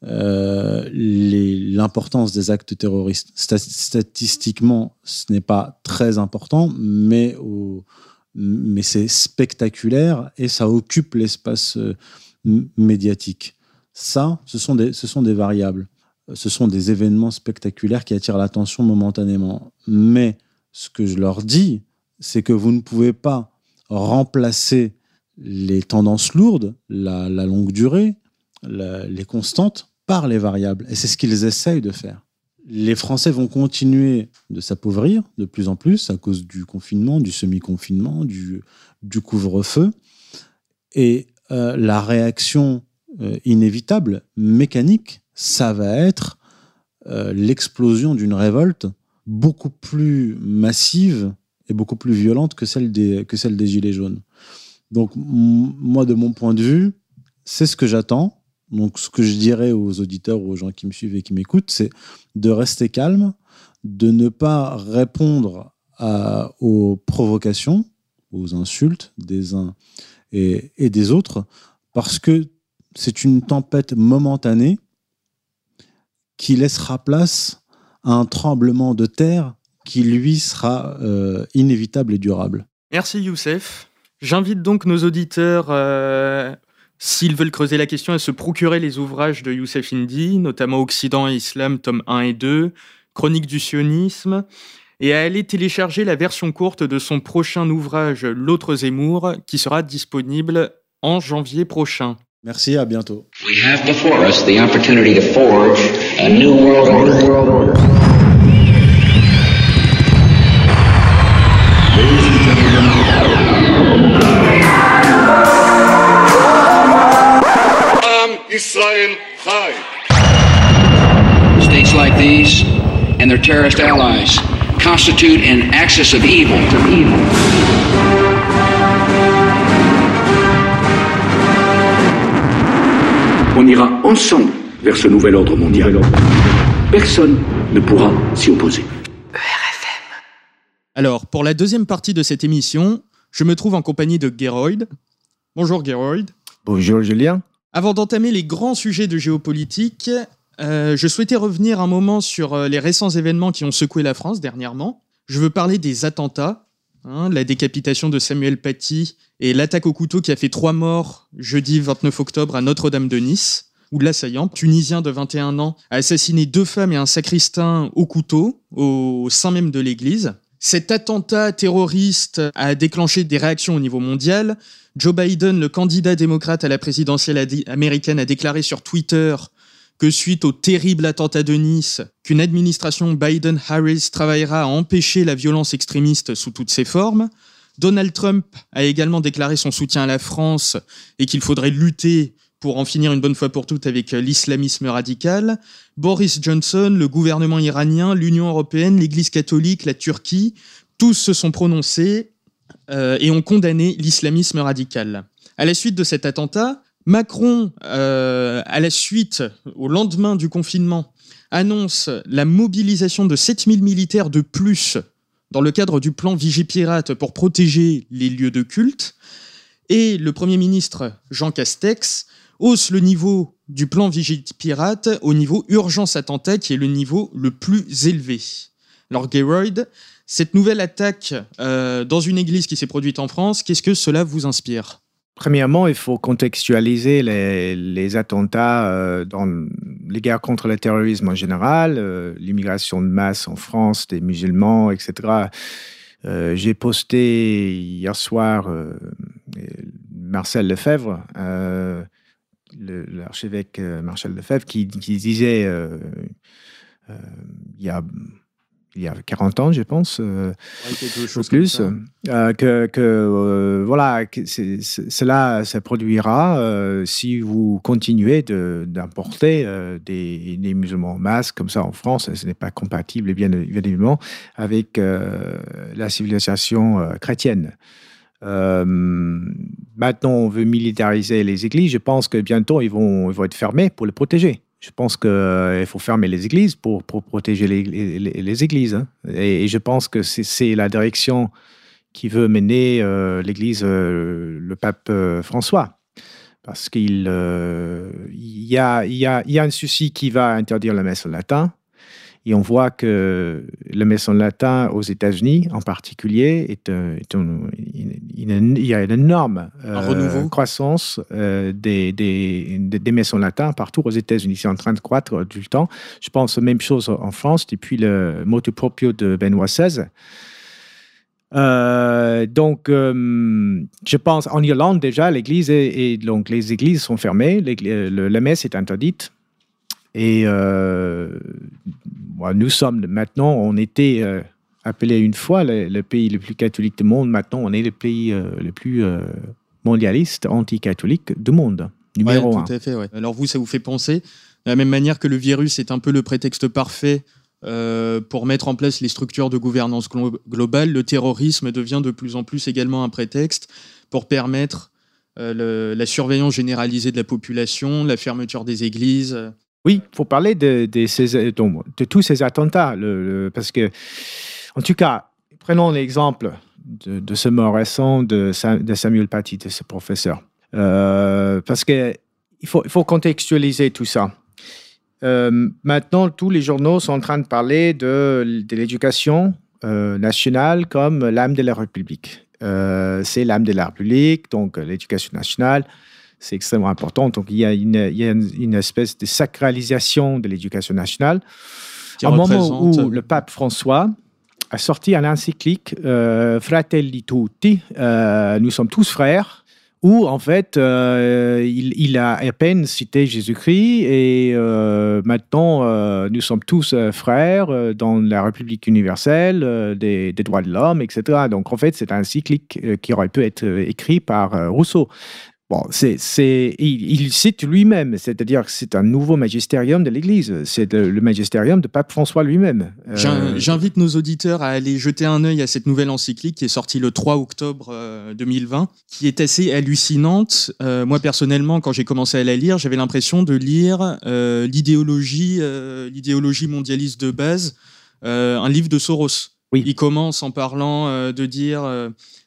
euh, l'importance des actes terroristes. Sta- statistiquement, ce n'est pas très important, mais, mais c'est spectaculaire et ça occupe l'espace euh, médiatique. Ça, ce sont, des, ce sont des variables. Ce sont des événements spectaculaires qui attirent l'attention momentanément. Mais ce que je leur dis, c'est que vous ne pouvez pas remplacer les tendances lourdes, la, longue durée, les constantes, par les variables. Et c'est ce qu'ils essayent de faire. Les Français vont continuer de s'appauvrir de plus en plus à cause du confinement, du semi-confinement, du, couvre-feu. Et euh, la réaction euh, inévitable, mécanique, ça va être euh, l'explosion d'une révolte beaucoup plus massive et beaucoup plus violente que celle des Gilets jaunes. Donc, moi, de mon point de vue, c'est ce que j'attends. Donc, ce que je dirais aux auditeurs ou aux gens qui me suivent et qui m'écoutent, c'est de rester calme, de ne pas répondre aux provocations, aux insultes des uns et, et des autres, parce que c'est une tempête momentanée qui laissera place à un tremblement de terre qui, lui, sera euh, inévitable et durable. Merci Youssef. J'invite donc nos auditeurs, euh, s'ils veulent creuser la question, à se procurer les ouvrages de Youssef Indy, notamment Occident et Islam, tome 1 et 2, Chronique du sionisme, et à aller télécharger la version courte de son prochain ouvrage L'autre Zemmour, qui sera disponible en janvier prochain. Merci, à bientôt. We have before us the opportunity to forge a new world order. Am Israel Chai. States like these and their terrorist allies constitute an axis of evil. Of evil. On ira ensemble vers ce nouvel ordre mondial. Personne ne pourra s'y opposer. Alors, pour la deuxième partie de cette émission, je me trouve en compagnie de Geroyd. Bonjour Geroyd. Bonjour Julien. Avant d'entamer les grands sujets de géopolitique, euh, je souhaitais revenir un moment sur euh, les récents événements qui ont secoué la France dernièrement. Je veux parler des attentats, hein, la décapitation de Samuel Paty et l'attaque au couteau qui a fait trois morts jeudi 29 octobre à Notre-Dame de Nice, où l'assaillant, tunisien de 21 ans, a assassiné deux femmes et un sacristain au couteau au sein même de l'église. Cet attentat terroriste a déclenché des réactions au niveau mondial, Joe Biden, le candidat démocrate à la présidentielle américaine, a déclaré sur Twitter que suite au terrible attentat de Nice, qu'une administration Biden-Harris travaillera à empêcher la violence extrémiste sous toutes ses formes. Donald Trump a également déclaré son soutien à la France et qu'il faudrait lutter pour en finir une bonne fois pour toutes avec euh, l'islamisme radical. Boris Johnson, le gouvernement iranien, l'Union européenne, l'Église catholique, la Turquie, tous se sont prononcés euh, et ont condamné l'islamisme radical. À la suite de cet attentat, Macron, euh, à la suite, au lendemain du confinement, annonce la mobilisation de 7000 militaires de plus dans le cadre du plan Vigipirate pour protéger les lieux de culte. Et le Premier ministre Jean Castex hausse le niveau du plan Vigipirate au niveau urgence attentat, qui est le niveau le plus élevé. Alors, Geroyd, Cette nouvelle attaque euh, dans une église qui s'est produite en France, qu'est-ce que cela vous inspire? Premièrement, il faut contextualiser les, attentats euh, dans les guerres contre le terrorisme en général, euh, l'immigration de masse en France des musulmans, etc. J'ai posté hier soir Marcel Lefebvre, le- l'archevêque euh, Marcel Lefebvre, qui, qui disait euh, euh, il, y a, il y a 40 ans, je pense, euh, comme plus, euh, que, que, euh, voilà, que cela se produira si vous continuez d'importer des, des musulmans en masse comme ça en France. Ce n'est pas compatible, bien, évidemment, avec la civilisation chrétienne. Euh, maintenant, on veut militariser les églises. Je pense que bientôt, ils vont, ils vont être fermés pour les protéger. Je pense qu'il faut fermer les églises pour, pour protéger les, les- églises. hein. Et, je pense que c'est- la direction qui veut mener euh, l'Église, euh, le pape euh, François. Parce qu'il euh, il y, a, y, a, y a un souci qui va interdire la messe en latin. Et on voit que la messe en latin aux États-Unis, en particulier, est, un- est un- il y a une énorme euh, croissance euh, des, des, des, des messes en latin partout aux États-Unis. C'est en train de croître du temps. Je pense la même chose en France depuis le motu proprio de Benoît XVI. Euh, donc, euh, je pense en Irlande déjà, l'église est- donc les églises sont fermées, le- la messe est interdite. Et euh, nous sommes maintenant, on était euh, appelé une fois le, le pays le plus catholique du monde. Maintenant, on est le pays euh, le plus euh, mondialiste, anti-catholique du monde, numéro Ouais, un. Tout à fait, ouais. Alors vous, ça vous fait penser, de la même manière que le virus est un peu le prétexte parfait euh, pour mettre en place les structures de gouvernance glo- globale, le terrorisme devient de plus en plus également un prétexte pour permettre le- la surveillance généralisée de la population, la fermeture des églises. Oui, il faut parler de, tous ces attentats. parce que, en tout cas, prenons l'exemple de, ce mort récent de, Sa- de Samuel Paty, de ce professeur. Euh, parce qu'il faut, il faut contextualiser tout ça. Euh, maintenant, tous les journaux sont en train de parler de, l'éducation euh, nationale comme l'âme de la République. C'est l'âme de la République, donc l'éducation nationale, c'est extrêmement important. Donc, il y a une, il y a une, une espèce de sacralisation de l'éducation nationale. Qui Au moment où le pape François a sorti un encyclique euh, Fratelli Tutti, euh, nous sommes tous frères, où en fait euh, il, il a à peine cité Jésus-Christ et euh, maintenant euh, nous sommes tous frères dans la République universelle des, des droits de l'homme, etc. Donc en fait c'est un encyclique euh, qui aurait pu être écrit par Rousseau. Bon, c'est, c'est, il, il cite lui-même, c'est-à-dire que c'est un nouveau magistérium de l'Église. C'est le, le magistérium de Pape François lui-même. Euh, J'in- J'invite nos auditeurs à aller jeter un œil à cette nouvelle encyclique qui est sortie le 3 octobre euh, 2020, qui est assez hallucinante. Euh, moi personnellement, quand j'ai commencé à la lire, j'avais l'impression de lire euh, l'idéologie, euh, l'idéologie mondialiste de base, euh, un livre de Soros. Oui. Il commence en parlant euh, de dire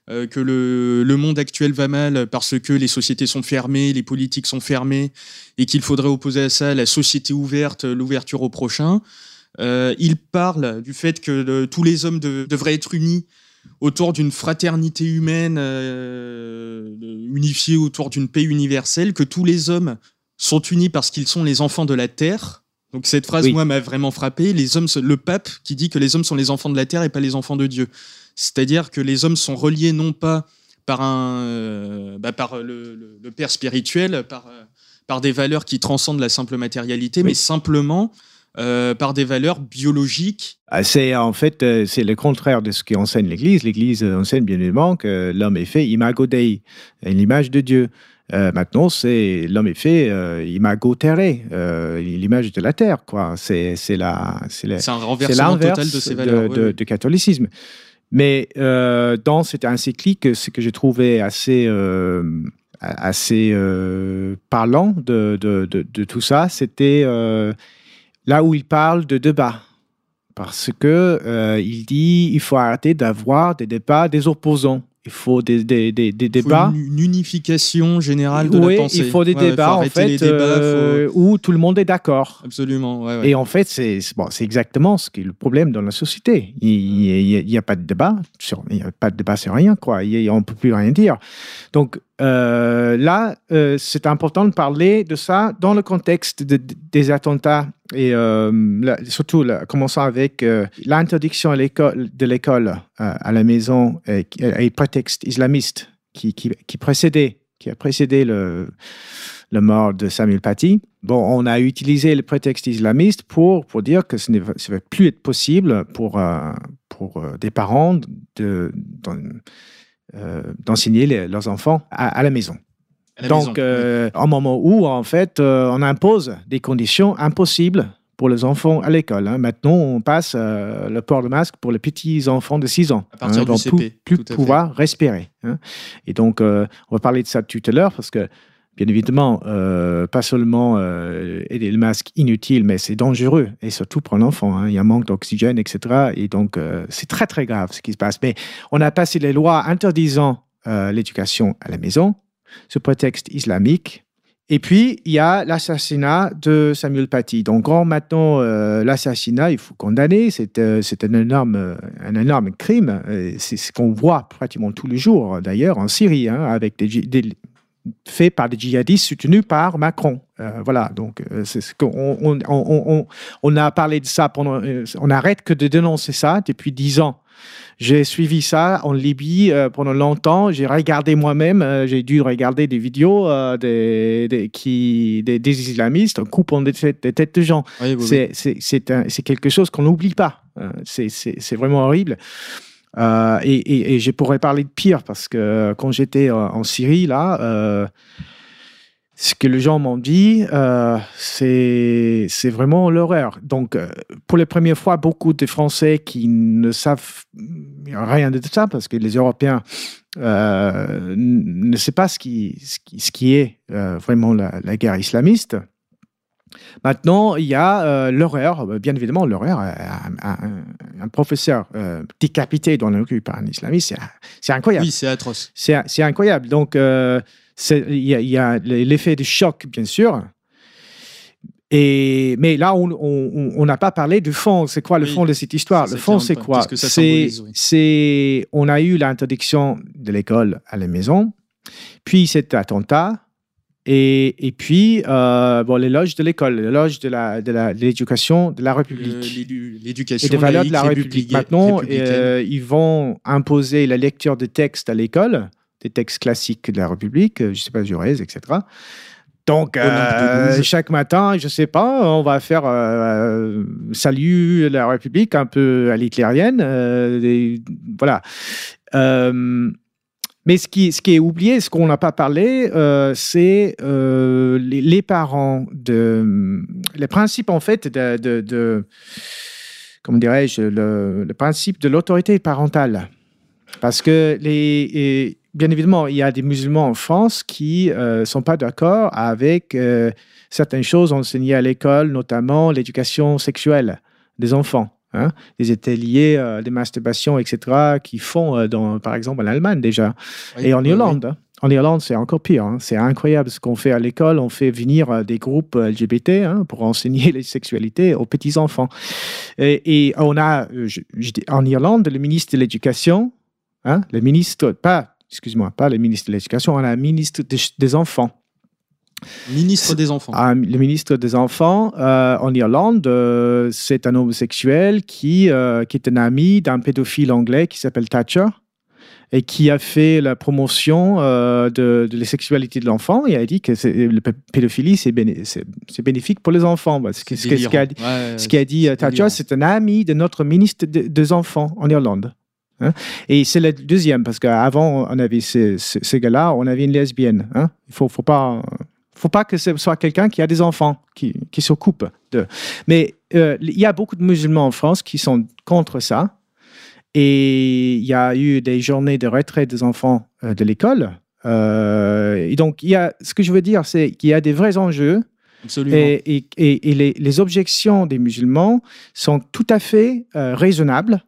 euh, euh, que le, le monde actuel va mal parce que les sociétés sont fermées, les politiques sont fermées, et qu'il faudrait opposer à ça la société ouverte, l'ouverture au prochain. Euh, il parle du fait que le- tous les hommes de- devraient être unis autour d'une fraternité humaine euh, unifiée autour d'une paix universelle, que tous les hommes sont unis parce qu'ils sont les enfants de la terre. Donc cette phrase, Oui. moi, m'a vraiment frappé. Les hommes, le pape qui dit que les hommes sont les enfants de la terre et pas les enfants de Dieu. C'est-à-dire que les hommes sont reliés non pas par un, euh, bah, par le, le- le père spirituel, par, euh, par des valeurs qui transcendent la simple matérialité, mais simplement euh, par des valeurs biologiques. Ah, C'est en fait euh, c'est le contraire de ce qu'enseigne l'Église. L'Église enseigne bien évidemment que l'homme est fait imago Dei, l'image de Dieu. Euh, maintenant, c'est l'homme est fait imago terre, l'image de la terre. quoi. C'est c'est la c'est un renversement total l'inverse de ces valeurs. de- de catholicisme. Mais euh, dans cette encyclique, ce que j'ai trouvé assez, euh, euh, parlant de, de, tout ça, c'était là où il parle de débat. Parce que il dit il faut arrêter d'avoir des débats des opposants. Il faut des, des, des, des Il faut débats. Une, une unification générale de oui, la pensée. il faut des Ouais, débats faut en fait débats, euh, où tout le monde est d'accord. Absolument, ouais, ouais. Et en fait, c'est bon, exactement ce qui est le problème dans la société. Il n'y a, pas de débat, sur, il n'y a pas de débat sur rien, quoi. Il y a- on ne peut plus rien dire. Donc euh, là, euh, c'est important de parler de ça dans le contexte de- de- des attentats et euh, surtout là, commençant avec euh, l'interdiction de l'école euh, à la maison et, et prétexte islamiste qui, qui, qui précédait, qui a précédé le, le mort de Samuel Paty. Bon, on a utilisé le prétexte islamiste pour, pour dire que ce ne va, plus être possible pour, pour des parents de, d'en- d'enseigner leurs enfants à la maison. Donc, euh, un moment où, en fait, euh, on impose des conditions impossibles pour les enfants à l'école. hein. Maintenant, on passe euh, le port de masque pour les petits enfants de 6 ans. À partir hein, du donc CP, plus, fait. pouvoir respirer. hein. Et donc, euh, on va parler de ça tout à l'heure parce que, bien évidemment, euh, pas seulement euh, aider le masque inutile, mais c'est dangereux, et surtout pour l'enfant. hein. Il y a un manque d'oxygène, etc. Et donc, euh, c'est très, très grave ce qui se passe. Mais on a passé les lois interdisant l'éducation à la maison, ce prétexte islamique. Et puis, il y a l'assassinat de Samuel Paty. Donc, quand maintenant, euh, l'assassinat, il faut condamner. C'est euh, c'est un, énorme, un énorme crime. C'est ce qu'on voit pratiquement tous les jours, d'ailleurs, en Syrie, hein, avec des, dji- des- fait par des djihadistes soutenus par Macron. Euh, voilà, donc on, on, a parlé de ça pendant. on n'arrête que de dénoncer ça depuis dix ans. J'ai suivi ça en Libye euh, pendant longtemps. J'ai regardé moi-même, euh, j'ai dû regarder des vidéos euh, des, des, qui, des, des islamistes en coupant des têtes, des têtes de gens. Oui, oui, oui. C'est- C'est c'est un- c'est quelque chose qu'on n'oublie pas. C'est- C'est vraiment horrible. Et, et- et je pourrais parler de pire parce que quand j'étais en Syrie, là, ce que les gens m'ont dit, euh, c'est vraiment l'horreur. Donc, euh, pour les premières fois, beaucoup de Français qui ne savent rien de ça, parce que les Européens euh, ne savent pas ce qui, ce qui, ce qui est euh, vraiment la, la guerre islamiste. Maintenant, il y a l'horreur, bien évidemment, l'horreur. Un, un- un professeur décapité dans rue par un islamiste, c'est- incroyable. Oui, c'est atroce. C'est incroyable. Donc, il y a, l'effet de choc, bien sûr. Et, mais là, on n'a pas parlé du fond. C'est quoi le Oui, fond de cette histoire? Le fond, c'est quoi? C'est, oui. on a eu l'interdiction de l'école à la maison, puis cet attentat, et, et puis euh, bon, l'éloge de l'école, l'éloge de la, de de l'éducation de la République l'édu- L'éducation et des valeurs de la République. Maintenant, euh, ils vont imposer la lecture des textes à l'école, des textes classiques de la République, euh, je ne sais pas, Jaurès, etc. Donc, euh, chaque matin, je ne sais pas, on va faire euh, salut la République un peu à l'hitlérienne. euh, voilà. Euh, mais ce qui, ce qui est oublié, ce qu'on n'a pas parlé, euh, c'est euh, les, les parents, de, les principes en fait de, de, de- comment dirais-je, le, le principe de l'autorité parentale. Parce que, les, bien évidemment, il y a des musulmans en France qui ne sont pas d'accord avec euh, certaines choses enseignées à l'école, notamment l'éducation sexuelle des enfants. Hein, des ateliers euh, de masturbation, etc., qui font, euh, dans, par exemple, en Allemagne déjà. Oui, Et en oui, Irlande, hein. en Irlande, c'est encore pire. hein. C'est incroyable ce qu'on fait à l'école. On fait venir euh, des groupes euh, LGBT hein, pour enseigner les sexualités aux petits enfants. Et, et on a, euh, je- je dis- en Irlande, le ministre de l'Éducation, le ministre, pas, excuse-moi, pas le ministre de l'Éducation, on a un ministre des- des enfants. Ministre des enfants. Ah, le ministre des Enfants euh, en Irlande, euh, c'est un homosexuel qui, euh, qui est un ami d'un pédophile anglais qui s'appelle Thatcher et qui a fait la promotion de, de la sexualité de l'enfant et a dit que le pédophilie, c'est béné- c'est- c'est bénéfique pour les enfants. Ce que- qu'a dit- Ouais, ce qu'a dit c'est Thatcher, c'est un ami de notre ministre de- des Enfants en Irlande. Hein. Et c'est le deuxième, parce qu'avant, on avait ce, ce- ce gars-là, on avait une lesbienne. hein. Il ne faut, faut pas, faut pas que ce soit quelqu'un qui a des enfants, qui, qui s'occupe de. Mais euh, il y a beaucoup de musulmans en France qui sont contre ça. Et il y a eu des journées de retrait des enfants euh, de l'école. Euh, et donc, il y a, ce que je veux dire, c'est qu'il y a des vrais enjeux Absolument. et, et- et- les, les objections des musulmans sont tout à fait raisonnables.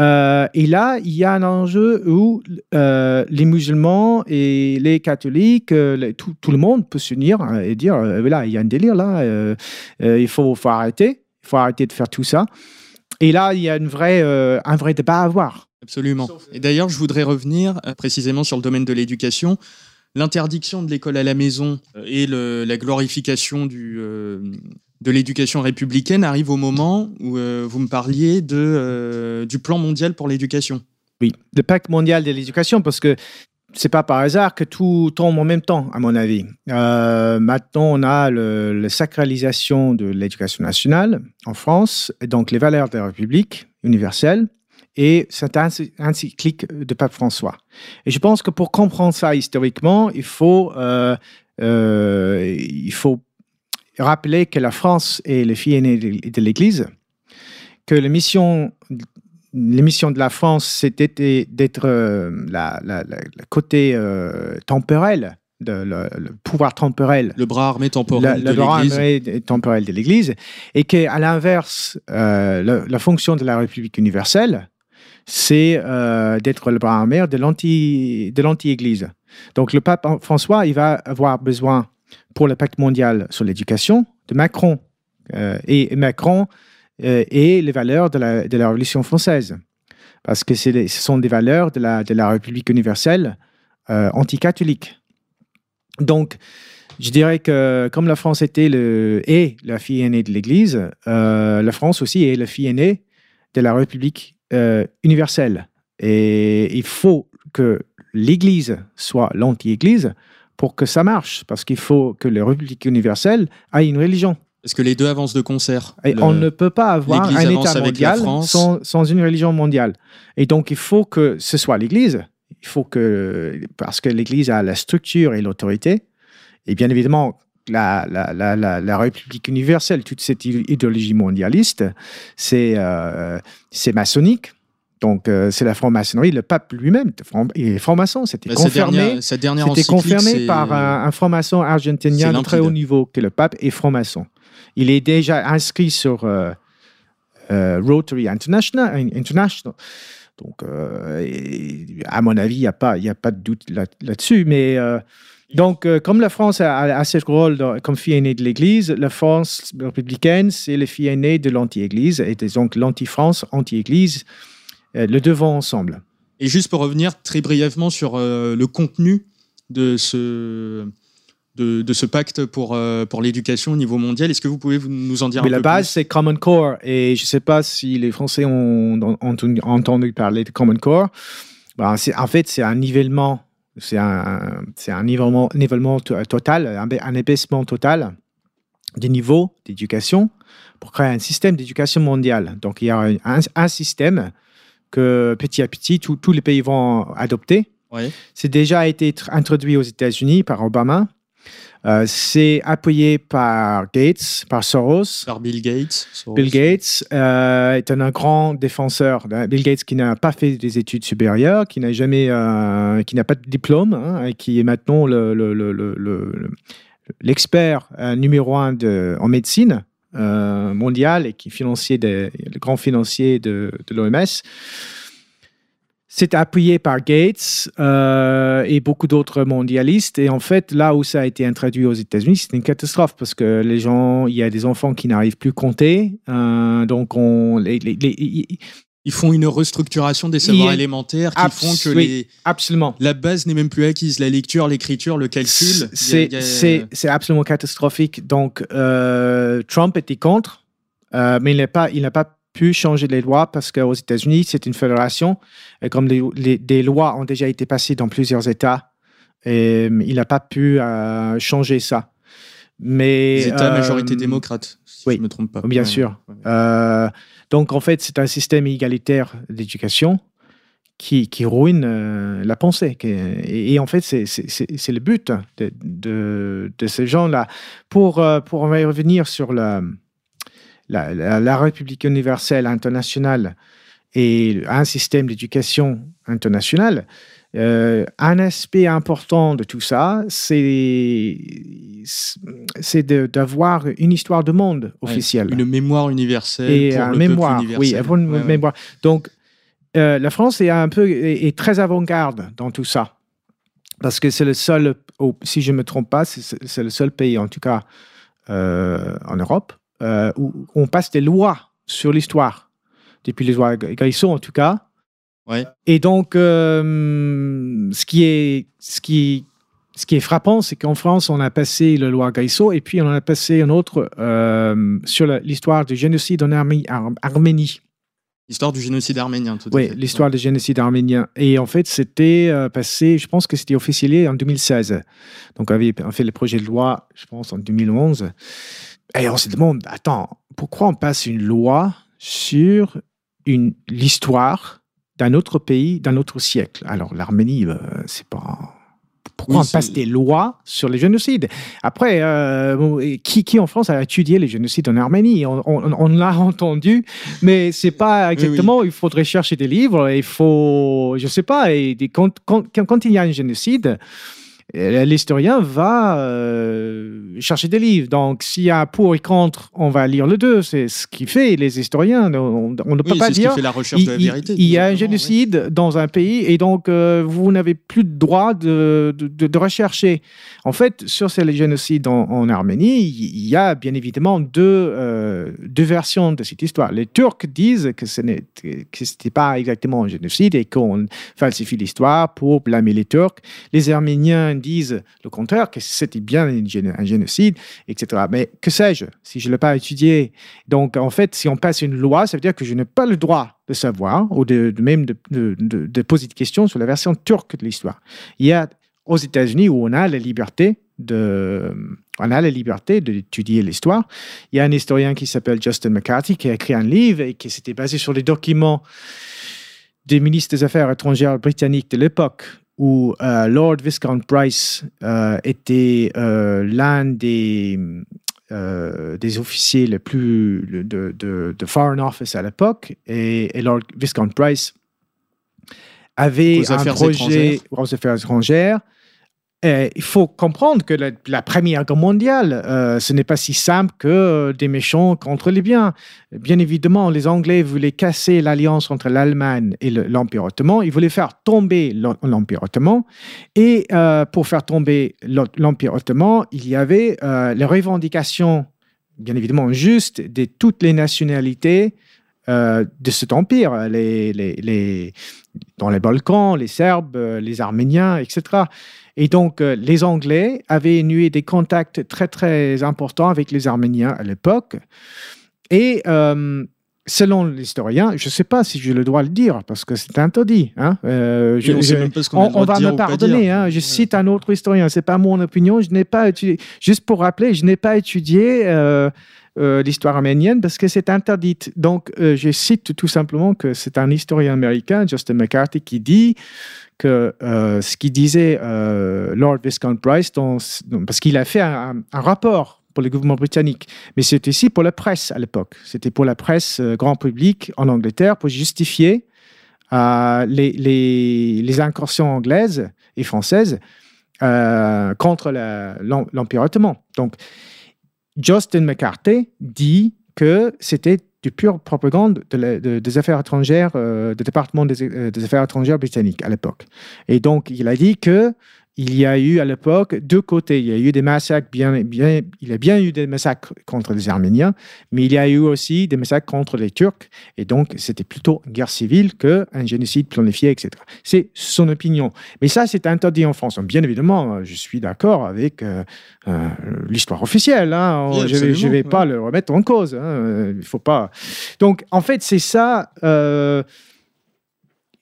Euh, et là, il y a un enjeu où euh, les musulmans et les catholiques, euh, les- tout, tout le monde peut s'unir et dire, euh, voilà, il y a un délire là, euh, euh, il faut, faut arrêter, il faut arrêter de faire tout ça. Et là, il y a une vraie, euh, un vrai débat à avoir. Absolument. Et d'ailleurs, je voudrais revenir euh, précisément sur le domaine de l'éducation. L'interdiction de l'école à la maison euh, et le- la glorification du, euh, de l'éducation républicaine arrive au moment où euh, vous me parliez de, euh, du plan mondial pour l'éducation. Oui, le pacte mondial de l'éducation, parce que c'est pas par hasard que tout tombe en même temps, à mon avis. Euh, maintenant, on a la sacralisation de l'éducation nationale en France, et donc les valeurs de la République universelle, et cette ency- encyclique de Pape François. Et je pense que pour comprendre ça historiquement, il faut, il faut rappeler que la France est le fille aîné de l'Église, que la mission les missions de la France, c'était d'être euh, le côté euh, temporel, de, le, le pouvoir temporel, Le bras armé temporel le de l'Église. armé temporel de l'Église, et qu'à l'inverse, euh, la fonction de la République universelle, c'est euh, d'être le bras armé de l'anti-Église. Donc le pape François, il va avoir besoin pour le pacte mondial sur l'éducation de Macron. Euh, et Macron euh, et les valeurs de la, Révolution française. Parce que ce sont des valeurs de la, République universelle euh, anticatholique. Donc, je dirais que comme la France était le, est la fille aînée de l'Église, euh, la France aussi est la fille aînée de la République universelle. Et il faut que l'Église soit l'anti-Église pour que ça marche, parce qu'il faut que la République universelle ait une religion. Parce que les deux avancent de concert. Et Le- on ne peut pas avoir un État mondial sans, sans une religion mondiale. Et donc, il faut que ce soit l'Église. Il faut que, parce que l'Église a la structure et l'autorité. Et bien évidemment, la, la, la, la, la République universelle, toute cette idéologie mondialiste, c'est euh, c'est maçonnique. Donc, euh, c'est la franc-maçonnerie. Le pape lui-même est franc-maçon. C'était Bah, sa confirmé. dernière, sa dernière confirmé par un, un franc-maçon argentinien de très haut niveau que le pape est franc-maçon. Il est déjà inscrit sur euh, euh, Rotary International. International. Donc, et à mon avis, il n'y a, pas- y a pas de doute là- là-dessus. mais donc, euh, comme la France a, a, a ce rôle comme fille aînée de l'Église, la France républicaine, c'est la fille aînée de l'anti-Église. Et donc, l'anti-France, anti-Église, le devant ensemble. Et juste pour revenir très brièvement sur euh, le contenu de ce, de, de ce pacte pour, euh, pour l'éducation au niveau mondial, est-ce que vous pouvez nous en dire Mais un la peu base, plus c'est Common Core. Et je ne sais pas si les Français ont, ont- ont entendu parler de Common Core. Ben, c'est- en fait, c'est un nivellement, c'est un, nivellement, nivellement to- total, un, un épaissement total des niveaux d'éducation pour créer un système d'éducation mondiale. Donc, il y a un, un système que petit à petit, tous- tous les pays vont adopter. C'est déjà été tr- introduit aux États-Unis par Obama. Euh, c'est appuyé par Gates, par Soros. Par Bill Gates. Soros. Bill Gates euh, est un, un grand défenseur. d'un- Bill Gates qui n'a pas fait des études supérieures, qui n'a jamais, euh, qui n'a pas de diplôme, hein, et qui est maintenant le- le- le- le- le- le- l'expert numéro un de, en médecine euh, mondiale et qui financier des, le grand financier de, de l'OMS. C'est appuyé par Gates euh, et beaucoup d'autres mondialistes. Et en fait, là où ça a été introduit aux États-Unis, c'est une catastrophe parce que les gens, il y a des enfants qui n'arrivent plus à compter. Euh, donc, on, Ils font une restructuration des savoirs est élémentaires qui font que oui. les, absolument. la base n'est même plus acquise. La lecture, l'écriture, le calcul. C'est a- absolument catastrophique. Donc, euh, Trump était contre, euh, mais il n'a pas, il pas pu changer les lois parce qu'aux États-Unis, c'est une fédération. Et comme les, les- des lois ont déjà été passées dans plusieurs États, et, il n'a pas pu euh, changer ça. Mais, Les États à majorité démocrate, si oui. je ne me trompe pas. Bien Ouais, sûr. Euh, donc, en fait, c'est un système égalitaire d'éducation qui, qui ruine euh, la pensée. et, et en fait, c'est- le but de, de, de ces gens-là. Pour, euh, pour en revenir sur la, la, la, la République universelle internationale et un système d'éducation internationale, euh, un aspect important de tout ça, c'est d'avoir une histoire de monde Ouais, officielle Une mémoire universelle. et pour un le mémoire, peuple oui, universel. avoir une Ouais, ouais. mémoire. Donc, euh, la France est un peu est, est très avant-garde dans tout ça. Parce que c'est le seul, au- si je ne me trompe pas, c'est le seul pays, en tout cas euh, en Europe, où on passe des lois sur l'histoire. Depuis les lois Gaïsson, en tout cas. Et donc, euh, ce, qui est, ce, qui, ce qui est frappant, c'est qu'en France, on a passé la loi Gaïsson et puis on en a passé un autre euh, sur l'histoire du génocide en Armé- Ar- Arménie. L'histoire du génocide arménien, tout à Oui, l'histoire du génocide arménien. Et en fait, c'était euh, passé, je pense que c'était officialisé en 2016. Donc, on avait fait le projet de loi, je pense, en 2011. Et on se demande, attends, pourquoi on passe une loi sur l'histoire d'un autre pays, d'un autre siècle Alors, l'Arménie, euh, c'est pas. Pourquoi Oui, on passe des lois sur les génocides? Après, euh, qui, qui en France a étudié les génocides en Arménie? On, on- on l'a entendu, mais c'est pas exactement. Il faudrait chercher des livres. Il faut, je sais pas. Et quand, quand, quand- quand il y a un génocide, l'historien va euh, chercher des livres. Donc, s'il y a pour et contre, on va lire le deux. C'est ce qui fait les historiens. On, on ne peut Oui, pas c'est ce dire. qui fait la recherche Il, de la vérité. il y a un génocide dans un pays et donc euh, vous n'avez plus de droit de, de, de- de rechercher. En fait, sur ces génocides en, en Arménie, il y a bien évidemment deux, euh, deux versions de cette histoire. Les Turcs disent que ce n'était pas exactement un génocide et qu'on falsifie l'histoire pour blâmer les Turcs. Les Arméniens disent le contraire, que c'était bien un géno- un génocide, etc. Mais que sais-je si je ne l'ai pas étudié? Donc, en fait, si on passe une loi, ça veut dire que je n'ai pas le droit de savoir ou de, même de, de- de- de poser des questions sur la version turque de l'histoire. Il y a aux États-Unis où on a la liberté de, on a la liberté d'étudier l'histoire. Il y a un historien qui s'appelle Justin McCarthy qui a écrit un livre et qui s'était basé sur les documents des ministres des Affaires étrangères britanniques de l'époque où euh, Lord Viscount Price euh, était euh, l'un des, des officiers les plus le- de, de, de Foreign Office à l'époque. Et, et Lord Viscount Price avait un projet aux affaires étrangères. Et il faut comprendre que la, Première Guerre mondiale, euh, ce n'est pas si simple que euh, des méchants contre les biens. Bien évidemment, les Anglais voulaient casser l'alliance entre l'Allemagne et le- l'Empire ottoman. Ils voulaient faire tomber l'Empire ottoman. Et euh, pour faire tomber l'Empire ottoman, il y avait les revendications, bien évidemment justes, de toutes les nationalités de cet empire, les, dans les Balkans, les Serbes, les Arméniens, etc. Et donc, euh, les Anglais avaient noué des contacts très, très importants avec les Arméniens à l'époque. Et euh, selon l'historien, je ne sais pas si j'ai le de le dire, parce que c'est interdit. Hein, euh, je- on je- même pas ce va me pardonner. hein, je Ouais. cite un autre historien. C'est pas mon opinion. Je n'ai pas étudié. Juste pour rappeler, je n'ai pas étudié euh, euh, l'histoire arménienne parce que c'est interdit. Donc, je cite tout simplement que c'est un historien américain, Justin McCarthy, qui dit que euh, ce qu'il disait euh, Lord Viscount Price, parce qu'il a fait un, rapport pour le gouvernement britannique, mais c'était aussi pour la presse à l'époque. C'était pour la presse euh, grand public en Angleterre pour justifier les, incursions anglaises et françaises contre l'Empire ottoman. Donc, Justin McCarthy dit que c'était du pure propagande des affaires étrangères, euh, du département des, euh, des affaires étrangères britanniques à l'époque. Et donc, il a dit que il y a eu à l'époque deux côtés. Il y a eu des massacres bien, bien, il y a bien eu des massacres contre les Arméniens, mais il y a eu aussi des massacres contre les Turcs. Et donc, c'était plutôt une guerre civile qu'un génocide planifié, etc. C'est son opinion. Mais ça, c'est interdit en France. Bien évidemment, euh, je suis d'accord avec euh, euh, l'histoire officielle. hein. Oui, je ne vais, je vais absolument, pas le remettre en cause. hein. Il faut pas. Donc, en fait, c'est ça. euh,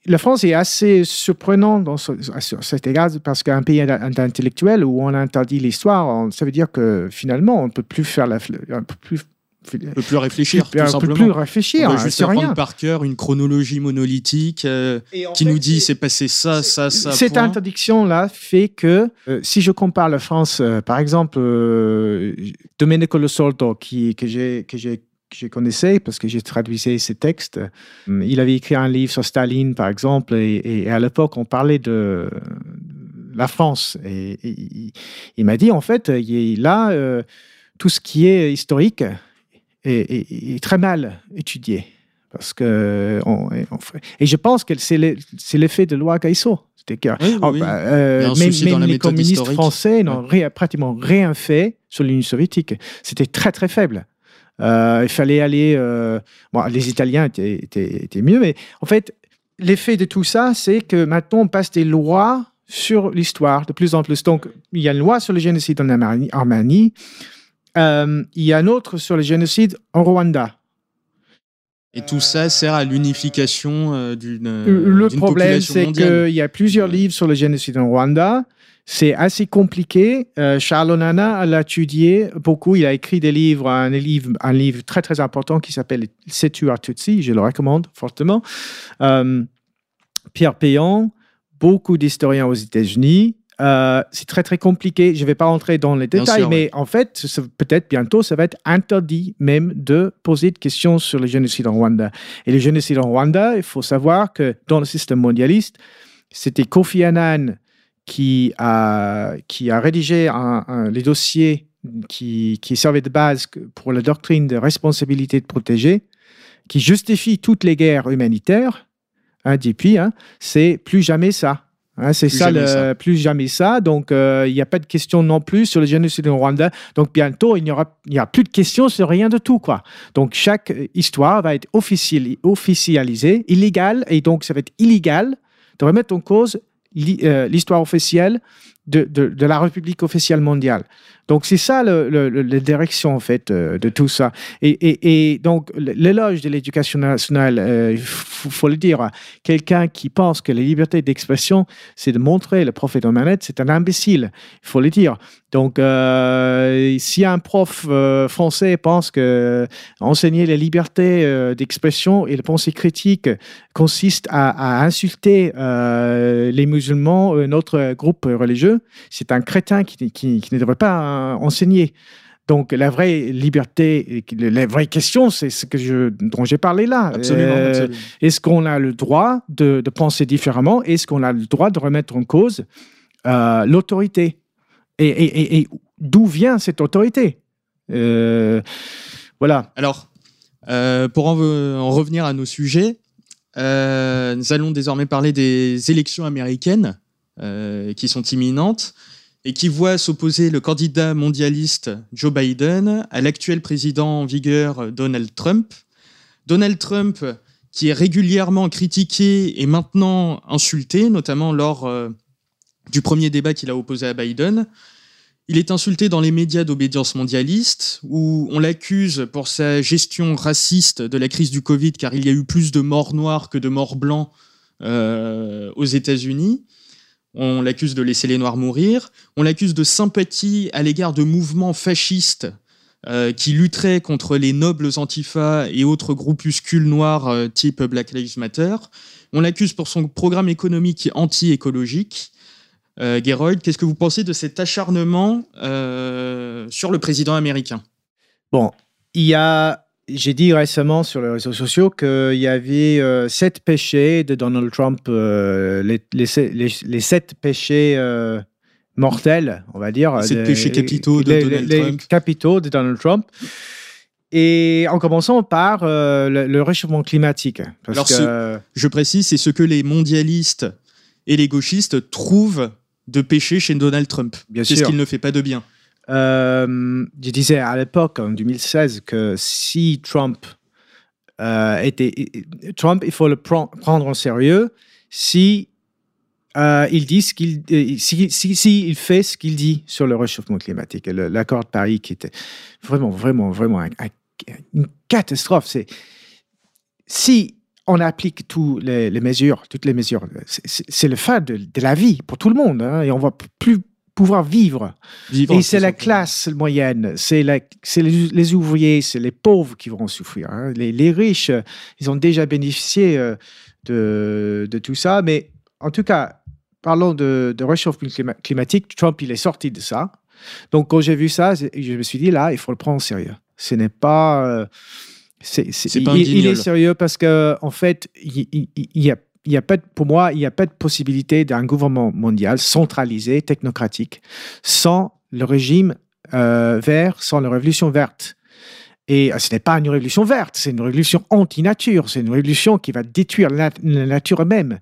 la France est assez surprenante dans ce, à ce- cet égard parce qu'un pays intellectuel où on interdit l'histoire, ça veut dire que finalement, on ne peut plus faire la. On peut plus, On peut plus réfléchir, on tout peut simplement. plus réfléchir. on va hein, juste apprendre rien. par cœur une chronologie monolithique euh, qui nous dit c'est passé ça, ça, ça. Cette point. interdiction-là fait que, euh, si je compare la France, euh, par exemple, euh, Domenico Lo Soldo, qui, que j'ai que je connaissais parce que j'ai traduit ses textes. Euh, Il avait écrit un livre sur Staline, par exemple, et, et à l'époque, on parlait de la France. Et, et il, il m'a dit, en fait, il là, euh, tout ce qui est historique est, très mal étudié. Parce que on, on fait- et je pense que c'est le- c'est l'effet de loi. C'est-à-dire que Oui, oui, oh, oui. bah, euh, a même, les communistes historique. français n'ont pratiquement rien fait sur l'Union soviétique. C'était très très faible. Euh, il fallait aller. euh, bon, les Italiens étaient, étaient, étaient mieux, mais en fait, l'effet de tout ça, c'est que maintenant on passe des lois sur l'histoire de plus en plus. Donc, il y a une loi sur le génocide en. Armanie. Euh, il y a une autre sur le génocide en Rwanda. Et tout ça sert à l'unification d'une Le problème, c'est qu'il y a plusieurs livres sur le génocide en Rwanda. C'est assez compliqué. Euh, Charles Onana l'a étudié beaucoup. Il a écrit des livres, un livre, un livre très très important qui s'appelle C'est-tu à Tutsi? Je le recommande fortement. Euh, Pierre Payan, beaucoup d'historiens aux États-Unis. Euh, c'est très très compliqué. Je ne vais pas entrer dans les détails, sûr, mais en fait, peut-être bientôt, ça va être interdit même de poser de questions sur le génocide en Rwanda. Et le génocide en Rwanda, il faut savoir que dans le système mondialiste, c'était Kofi Annan qui a, qui a rédigé un- un- les dossiers qui, qui servaient de base pour la doctrine de responsabilité de protéger, qui justifie toutes les guerres humanitaires. Hein, depuis, hein, c'est plus jamais ça. Hein, c'est ça, le- ça. plus jamais ça. Donc, euh, il n'y a pas de question non plus sur le génocide en Rwanda. Donc, bientôt, il n'y aura, y a plus de questions sur rien de tout, quoi. Donc, chaque euh, histoire va être officiali- officialisée, illégale, et donc, ça va être illégal de remettre en cause euh, l'histoire officielle de la République officielle mondiale. Donc, c'est ça le, le- le- la direction, en fait, euh, de tout ça. Et, et- et donc, l'éloge de l'éducation nationale, euh, il faut, le dire, quelqu'un qui pense que la liberté d'expression, c'est de montrer le prophète de Mahomet, c'est un imbécile, il faut le dire. Donc, euh, si un prof français pense que enseigner la liberté d'expression et la pensée critique consiste à, insulter les musulmans, notre groupe religieux, c'est un crétin qui, ne devrait pas enseigner. Donc la vraie liberté, la vraie question, c'est ce que je, dont j'ai parlé là. Absolument, Euh, absolument. Est-ce qu'on a le droit de, de penser différemment? Est-ce qu'on a le droit de remettre en cause euh, l'autorité? Et, et- et- et d'où vient cette autorité? Euh, Voilà. Alors, pour en, en revenir à nos sujets, nous allons désormais parler des élections américaines qui sont imminentes et qui voient s'opposer le candidat mondialiste Joe Biden à l'actuel président en vigueur Donald Trump. Donald Trump qui est régulièrement critiqué et maintenant insulté, notamment lors euh, du premier débat qu'il a opposé à Biden. Il est insulté dans les médias d'obédience mondialiste, où on l'accuse pour sa gestion raciste de la crise du Covid, car il y a eu plus de morts noirs que de morts blancs euh, aux États-Unis. On l'accuse de laisser les Noirs mourir. On l'accuse de sympathie à l'égard de mouvements fascistes euh, qui lutteraient contre les nobles antifas et autres groupuscules noirs euh, type Black Lives Matter. On l'accuse pour son programme économique anti-écologique. Euh, qu'est-ce que vous pensez de cet acharnement euh, sur le président américain? Bon, il y a. J'ai dit récemment sur les réseaux sociaux qu'il y avait euh, sept péchés de Donald Trump, euh, les, les, les- les sept péchés euh, mortels, on va dire. Les sept péchés capitaux de Donald Trump. capitaux de Donald Trump. Et en commençant par le, le réchauffement climatique. Parce Alors, que, ce- Je précise, c'est ce que les mondialistes et les gauchistes trouvent de péché chez Donald Trump. Bien Qu'est-ce qu'il ne fait pas de bien Euh, je disais à l'époque, en 2016, que si Trump euh, était. Trump, il faut le pren- prendre en sérieux si euh, il dit ce qu'il. Si, fait ce qu'il dit sur le réchauffement climatique. L'accord de Paris qui était vraiment, vraiment, vraiment un- un- une catastrophe. C'est. Si on applique toutes les, mesures, toutes les mesures, c'est- le fin de, de la vie pour tout le monde. hein, et on va plus pouvoir vivre. Vivre Et c'est la classe moyenne, c'est les, les ouvriers, c'est les pauvres qui vont souffrir. hein. Les, les riches, ils ont déjà bénéficié euh, de, de tout ça. Mais en tout cas, parlons de, de réchauffement clima- climatique. Trump, il est sorti de ça. Donc, quand j'ai vu ça, je me suis dit, là, il faut le prendre au sérieux. Ce n'est pas... euh, c'est, il, il est sérieux parce que en fait, il, il- il- il y a, il y a pas pour moi, il n'y a pas de possibilité d'un gouvernement mondial centralisé, technocratique, sans le régime euh, vert, sans la révolution verte. Et ce n'est pas une révolution verte, c'est une révolution anti-nature, c'est une révolution qui va détruire la nature même.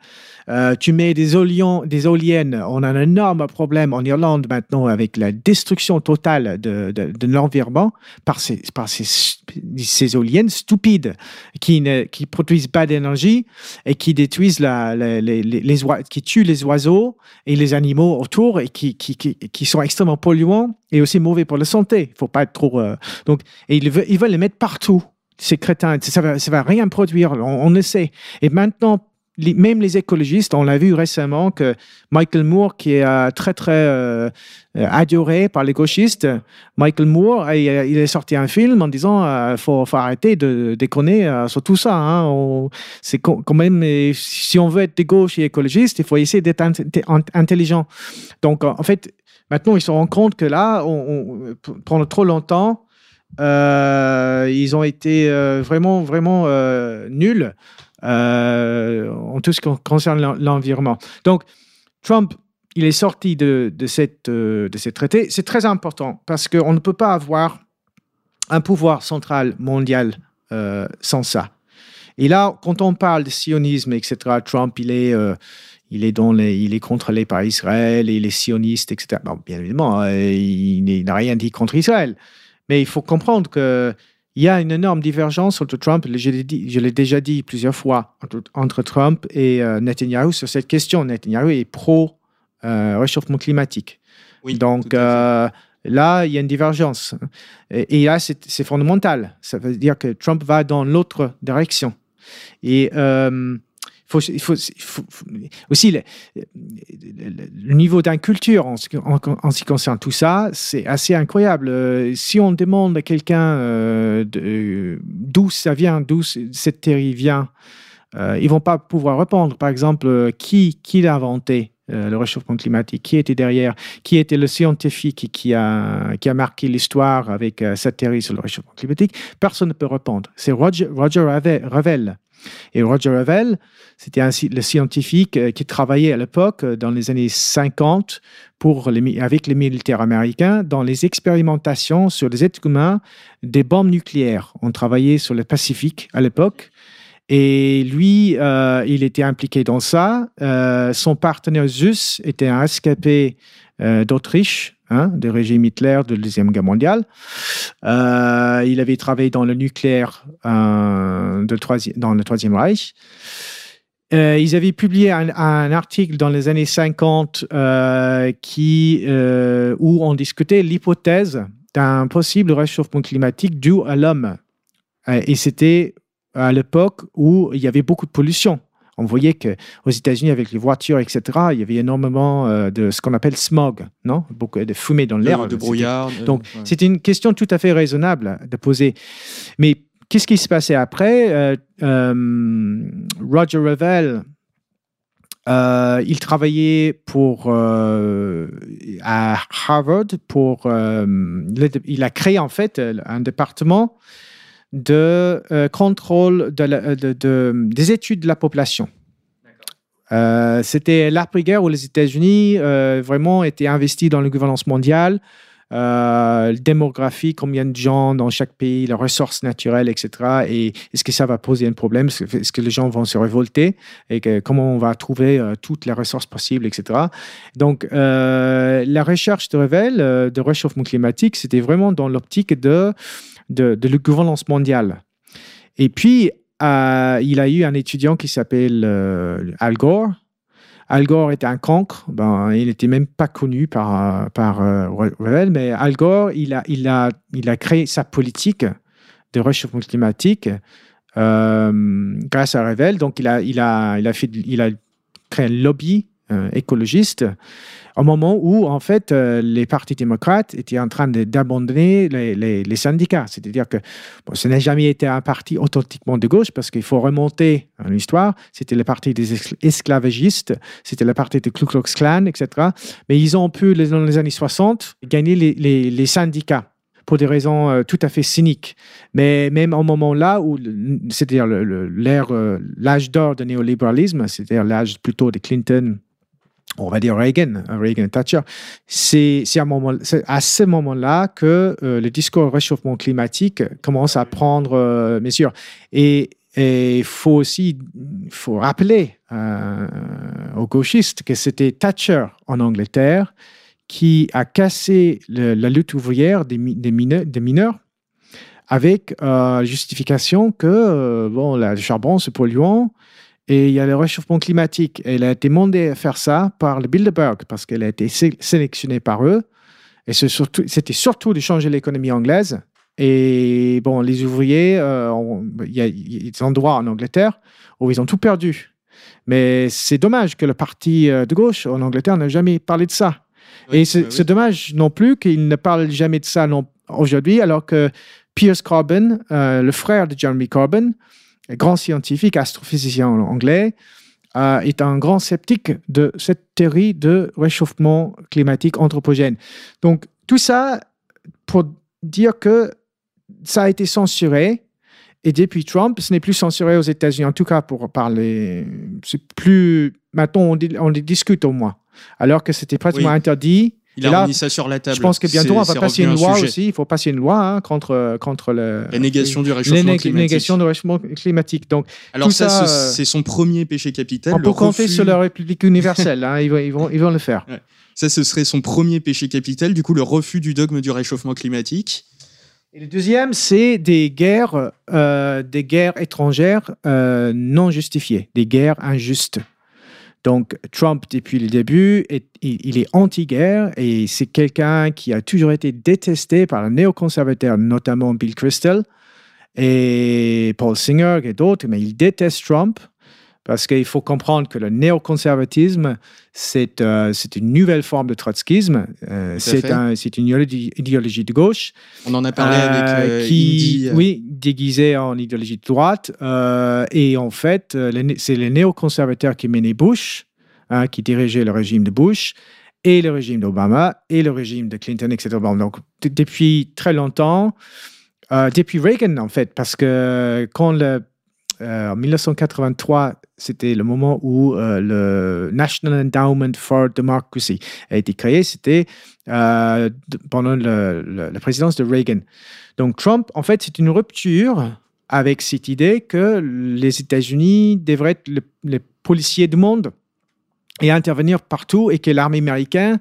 Euh, tu mets des, éoliens, des éoliennes, on a un énorme problème en Irlande maintenant avec la destruction totale de, de, l'environnement par, ces, par ces, ces, éoliennes stupides qui ne qui produisent pas d'énergie et qui détruisent la, les, qui tuent les oiseaux et les animaux autour et qui, qui, qui, qui sont extrêmement polluants et aussi mauvais pour la santé. Il faut pas être trop. Euh, donc, et ils veulent, ils veulent les mettre partout ces crétins, ça va, va rien produire, on, on essaie. Et maintenant, même les écologistes, on l'a vu récemment que Michael Moore, qui est euh, très très euh, adoré par les gauchistes, Michael Moore, il, il est sorti un film en disant euh, faut, arrêter de déconner euh, sur tout ça. Hein. C'est quand même si on veut être de gauche et écologiste, il faut essayer d'être intelligent. Donc en fait, maintenant ils se rendent compte que là, on, on, pendant trop longtemps, euh, ils ont été euh, vraiment vraiment euh, nuls euh, en tout ce qui concerne l'environnement. Donc, Trump, il est sorti de, de, cette, euh, de ce traité. C'est très important parce qu'on ne peut pas avoir un pouvoir central mondial euh, sans ça. Et là, quand on parle de sionisme, etc., Trump, il est, euh, il est, dans il est contrôlé par Israël et les sionistes, etc. Bien évidemment, hein, il, il n'a rien dit contre Israël. Mais il faut comprendre que il y a une énorme divergence entre Trump, je l'ai, dit, je l'ai déjà dit plusieurs fois, entre, entre Trump et euh, Netanyahu sur cette question. Netanyahu est pro euh, climatique. Oui, Donc euh, là, il y a une divergence. Et, et là, c'est, c'est fondamental. Ça veut dire que Trump va dans l'autre direction. Et euh, il faut, aussi le, niveau d'inculture en, ce qui concerne tout ça, c'est assez incroyable. Euh, si on demande à quelqu'un euh, d'où ça vient, d'où cette théorie vient, euh, ils vont pas pouvoir répondre. Par exemple, euh, qui, qui l'a inventé euh, le réchauffement climatique, qui était derrière, qui était le scientifique qui a, marqué l'histoire avec euh, cette théorie sur le réchauffement climatique, personne ne peut répondre. C'est Roger, Roger Ravel. Et Roger Ravel, c'était le scientifique euh, qui travaillait à l'époque, dans les années 50, pour les, avec les militaires américains, dans les expérimentations sur les êtres humains des bombes nucléaires. On travaillait sur le Pacifique à l'époque. Et lui, euh, il était impliqué dans ça. Euh, son partenaire Zeus était un rescapé euh, d'Autriche, hein, du régime Hitler de la Deuxième Guerre mondiale. Euh, il avait travaillé dans le nucléaire euh, dans le Troisième Reich. Euh, ils avaient publié un, un, article dans les années 50 euh, qui, où on discutait l'hypothèse d'un possible réchauffement climatique dû à l'homme. Et c'était à l'époque où il y avait beaucoup de pollution. On voyait qu'aux États-Unis, avec les voitures, etc., il y avait énormément euh, de ce qu'on appelle smog, non? Beaucoup de fumée dans l'air. De, de brouillard. Donc, ouais. c'était une question tout à fait raisonnable de poser. Mais qu'est-ce qui se passait après? Euh, euh, Roger Revell, euh, il travaillait pour à Harvard pour il a créé en fait un département de euh, contrôle de la, de, de, des études de la population. Euh, C'était l'après-guerre où les États-Unis euh, vraiment étaient investis dans la gouvernance mondiale, euh, démographie, combien de gens dans chaque pays, les ressources naturelles, etc. Et est-ce que ça va poser un problème? Est-ce que, les gens vont se révolter? Et que, comment on va trouver euh, toutes les ressources possibles, etc. Donc, euh, la recherche de révèle euh, de réchauffement climatique, c'était vraiment dans l'optique de de, de la gouvernance mondiale. Et puis, euh, il a eu un étudiant qui s'appelle euh, Al Gore. Al Gore était un cancre, ben, il n'était même pas connu par, par euh, Revel, mais Al Gore, il a, il, a, il a créé sa politique de réchauffement climatique grâce à Revel. Donc, il a, il, a, il, a fait, il a créé un lobby euh, écologiste au moment où, en fait, euh, les partis démocrates étaient en train d'abandonner les, syndicats. C'est-à-dire que ce n'a jamais été un parti authentiquement de gauche parce qu'il faut remonter en l'histoire. C'était le parti des esclavagistes, c'était le parti de Ku Klux Klan, etc. Mais ils ont pu, dans les années 60, gagner les syndicats pour des raisons euh, tout à fait cyniques. Mais même au moment là où, c'est-à-dire l'ère, euh, l'âge d'or du néolibéralisme, c'est-à-dire l'âge plutôt de Clinton, on va dire Reagan, Reagan et Thatcher, c'est à, ce moment-là que euh, le discours réchauffement climatique commence à prendre euh, mesure. Et il faut aussi faut rappeler euh, aux gauchistes que c'était Thatcher en Angleterre qui a cassé la lutte ouvrière des, mi- des mineurs, des mineurs avec justification que bon, le charbon c'est polluant et il y a le réchauffement climatique. Et elle a été demandée à faire ça par le Bilderberg parce qu'elle a été sé- sélectionnée par eux. Et surtout- c'était surtout de changer l'économie anglaise. Et bon, les ouvriers, euh, y a il y a des endroits en Angleterre où ils ont tout perdu. Mais c'est dommage que le parti euh, de gauche en Angleterre n'ait jamais parlé de ça. Oui, et c'est oui. dommage non plus qu'il ne parle jamais de ça aujourd'hui, alors que Piers Corbyn, euh, le frère de Jeremy Corbyn, grand scientifique, astrophysicien anglais, euh, est un grand sceptique de cette théorie de réchauffement climatique anthropogène. Donc, tout ça pour dire que ça a été censuré. Et depuis Trump, ce n'est plus censuré aux États-Unis, en tout cas pour parler. C'est plus. Maintenant, on, les discute au moins. Alors que c'était pratiquement Oui. interdit. Il a là, remis ça sur la table. Je pense que bientôt, on va passer une un loi aussi. Il faut passer une loi hein, contre, contre le. La négation du réchauffement climatique. négation du réchauffement climatique. Donc, Alors tout ça, euh, c'est son premier péché capital. on peut compter sur la République universelle. hein, ils, vont, ils, vont, ils vont le faire. Ça, ce serait son premier péché capital. Du coup, le refus du dogme du réchauffement climatique. Et le deuxième, c'est des guerres, euh, des guerres étrangères euh, non justifiées, des guerres injustes. Donc, Trump, depuis le début, il est anti-guerre et c'est quelqu'un qui a toujours été détesté par les néoconservateurs, notamment Bill Kristol et Paul Singer et d'autres, mais il déteste Trump parce qu'il faut comprendre que le néoconservatisme, c'est euh, une nouvelle forme de trotskisme. Euh, c'est un- une idéologie, de gauche On en a parlé euh, avec euh, qui, euh, oui, déguisé en idéologie de droite. euh, et en fait, c'est les néoconservateurs qui menaient Bush, hein, qui dirigeaient le régime de Bush, et le régime d'Obama, et le régime de Clinton, etc. Donc, depuis très longtemps, depuis Reagan, en fait, parce que quand le, euh, en 1983, c'était le moment où euh, le National Endowment for Democracy a été créé. C'était euh, pendant le- le- la présidence de Reagan. Donc Trump, en fait, c'est une rupture avec cette idée que les États-Unis devraient être le- les policiers du monde et intervenir partout et que l'armée américaine,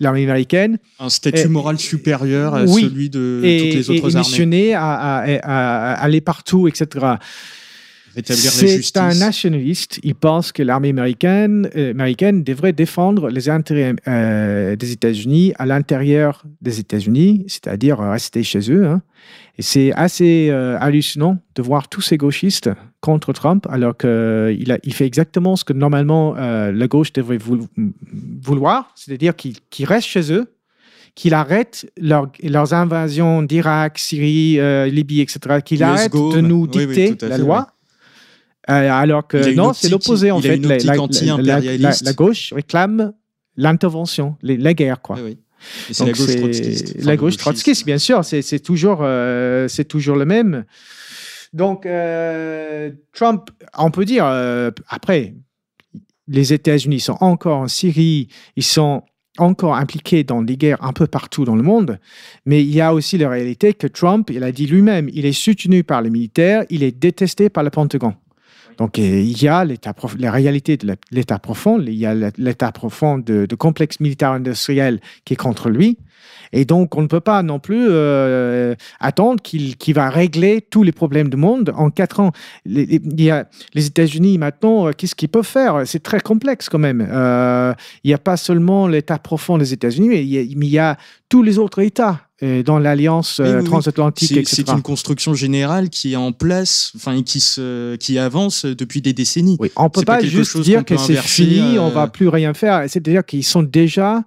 l'armée américaine un statut et- moral supérieur à oui. celui de est, toutes les autres est armées. missionné à, à- à- à aller partout, etc. Rétablir la C'est justice. un nationaliste. Il pense que l'armée américaine, euh, américaine devrait défendre les intérêts euh, des États-Unis à l'intérieur des États-Unis, c'est-à-dire euh, rester chez eux. hein. Et c'est assez euh, hallucinant de voir tous ces gauchistes contre Trump, alors qu'il il fait exactement ce que normalement la gauche devrait vou- vouloir, c'est-à-dire qu'il reste chez eux, qu'il arrête leur- leurs invasions d'Irak, Syrie, euh, Libye, etc., qu'il arrête de nous oui, oui, dicter la fait, loi. Euh, alors que non, c'est l'opposé en fait. La- gauche réclame l'intervention, la guerre, quoi. Oui, oui. Et c'est la gauche trotskiste. Enfin, La gauche trotskiste, bien sûr, c'est c'est toujours, euh, c'est toujours le même. Donc, euh, Trump, on peut dire, euh, après, les États-Unis sont encore en Syrie, ils sont encore impliqués dans des guerres un peu partout dans le monde, mais il y a aussi la réalité que Trump, il a dit lui-même, il est soutenu par les militaires, il est détesté par le Pentagone. Donc, il y a l'état la réalité de l'état profond, il y a l'état profond de, de complexe militaire industriel qui est contre lui. Et donc, on ne peut pas non plus euh, attendre qu'il va régler tous les problèmes du monde en quatre ans. Les, États-Unis, maintenant, euh, qu'est-ce qu'ils peuvent faire? C'est très complexe quand même. Euh, il n'y a pas seulement l'État profond des États-Unis, mais il y a, mais il y a tous les autres États dans l'alliance Oui, oui, oui. transatlantique, C'est une construction générale qui est en place, enfin, qui, se, qui avance depuis des décennies. Oui, on peut pas juste chose dire que c'est fini, euh, on va plus rien faire. C'est-à-dire qu'ils sont déjà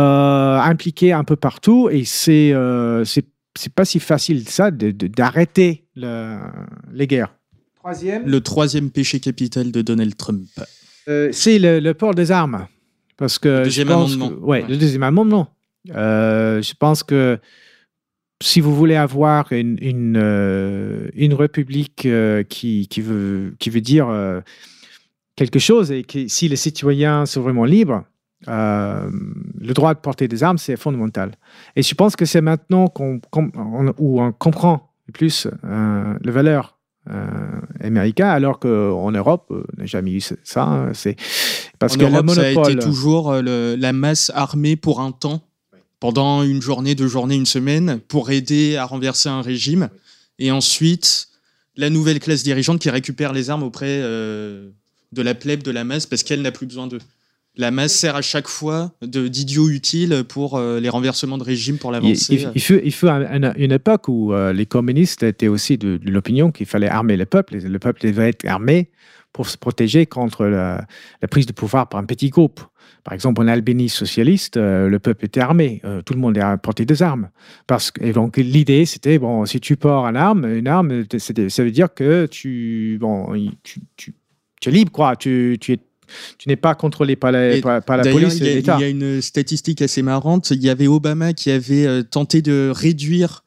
impliqués un peu partout et c'est euh, c'est c'est pas si facile ça d'arrêter le- les guerres. Troisième, Le troisième péché capital de Donald Trump. euh, c'est le, le port des armes. Parce que Le je deuxième pense amendement. que- ouais, Ouais. le deuxième amendement. Euh, je pense que si vous voulez avoir une, une, euh, une république euh, qui, qui, veut, qui veut dire euh, quelque chose et que si les citoyens sont vraiment libres, euh, le droit de porter des armes, c'est fondamental. Et je pense que c'est maintenant qu'on qu'on- on- où on comprend plus euh, les valeurs euh, américaines, alors qu'en Europe, euh, on n'a jamais eu ça. hein. C'est parce en que Europe, le ça a été toujours le- la masse armée pour un temps, pendant une journée, deux journées, une semaine, pour aider à renverser un régime. Et ensuite, la nouvelle classe dirigeante qui récupère les armes auprès euh, de la plèbe, de la masse, parce qu'elle n'a plus besoin d'eux. La masse sert à chaque fois de- d'idiot utile pour euh, les renversements de régime, pour Il, l'avancée. il- il fut, il fut un- un- une époque où euh, les communistes étaient aussi de, de l'opinion qu'il fallait armer le peuple. et Le peuple devait être armé pour se protéger contre la, la prise de pouvoir par un petit groupe. Par exemple, en Albanie socialiste, euh, le peuple était armé. euh, tout le monde a porté des armes. Parce que, et donc, l'idée, c'était, bon, si tu portes une arme, une arme, c'était- ça veut dire que tu, bon, il- tu, tu, tu es libre, quoi. Tu, tu es tu n'es pas contrôlé par la, par, par la D'ailleurs, police il y, a- y une statistique assez marrante. Il y avait Obama qui avait euh, tenté de réduire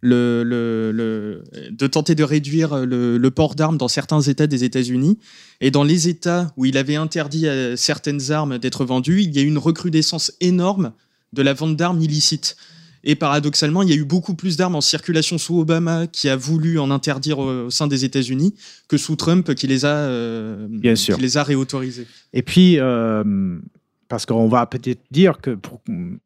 le, le- le- de tenter de réduire le, le port d'armes dans certains États des États-Unis. Et dans les États où il avait interdit à certaines armes d'être vendues, il y a eu une recrudescence énorme de la vente d'armes illicites. Et paradoxalement, il y a eu beaucoup plus d'armes en circulation sous Obama, qui a voulu en interdire au, au sein des États-Unis, que sous Trump, qui les a, euh, Bien sûr. qui les a réautorisées. Et puis, euh, parce qu'on va peut-être dire que pour-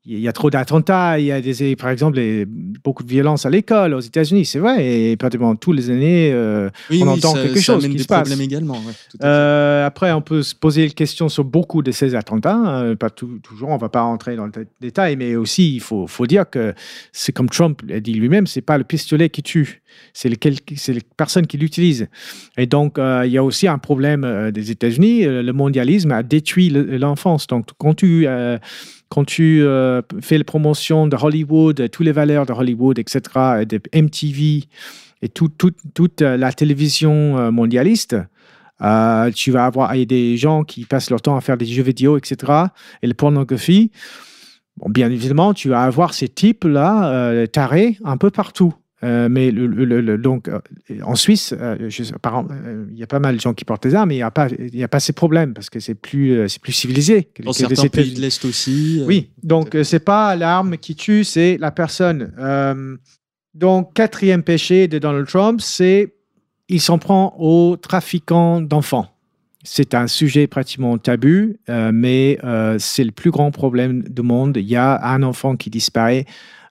il y a trop d'attentats, il y a des, par exemple les- beaucoup de violence à l'école aux États-Unis, c'est vrai, et pratiquement tous les années, euh, Oui, on oui, entend ça- quelque ça chose qui des se passe. également. ouais. Euh, après, on peut se poser la question sur beaucoup de ces attentats. euh, pas tout- toujours, on va pas rentrer dans le dé- détail, mais aussi il faut, faut dire que c'est comme Trump l'a dit lui-même, c'est pas le pistolet qui tue, c'est les personnes qui l'utilisent. Et donc, euh, il y a aussi un problème euh, des États-Unis. Le mondialisme a détruit le- l'enfance. Donc, quand tu euh, euh, fais la promotion de Hollywood, euh, toutes les valeurs de Hollywood, etc., et de MTV et tout- tout- toute la télévision mondialiste, tu vas avoir des gens qui passent leur temps à faire des jeux vidéo, etc. Et la pornographie. Bon, bien évidemment, tu vas avoir ces types-là, tarés, un peu partout. Euh, mais le, le- le- le- donc, euh, en Suisse, euh, je par il y a pas mal de gens qui portent des armes, mais il n'y a, pas- il y a pas ces problèmes parce que c'est plus, c'est plus civilisé. Que, Dans que certains pays de l'Est aussi. Oui, donc c'est pas l'arme qui tue, c'est la personne. Donc, quatrième péché de Donald Trump, c'est il s'en prend aux trafiquants d'enfants. C'est un sujet pratiquement tabou, mais c'est le plus grand problème du monde. Il y a un enfant qui disparaît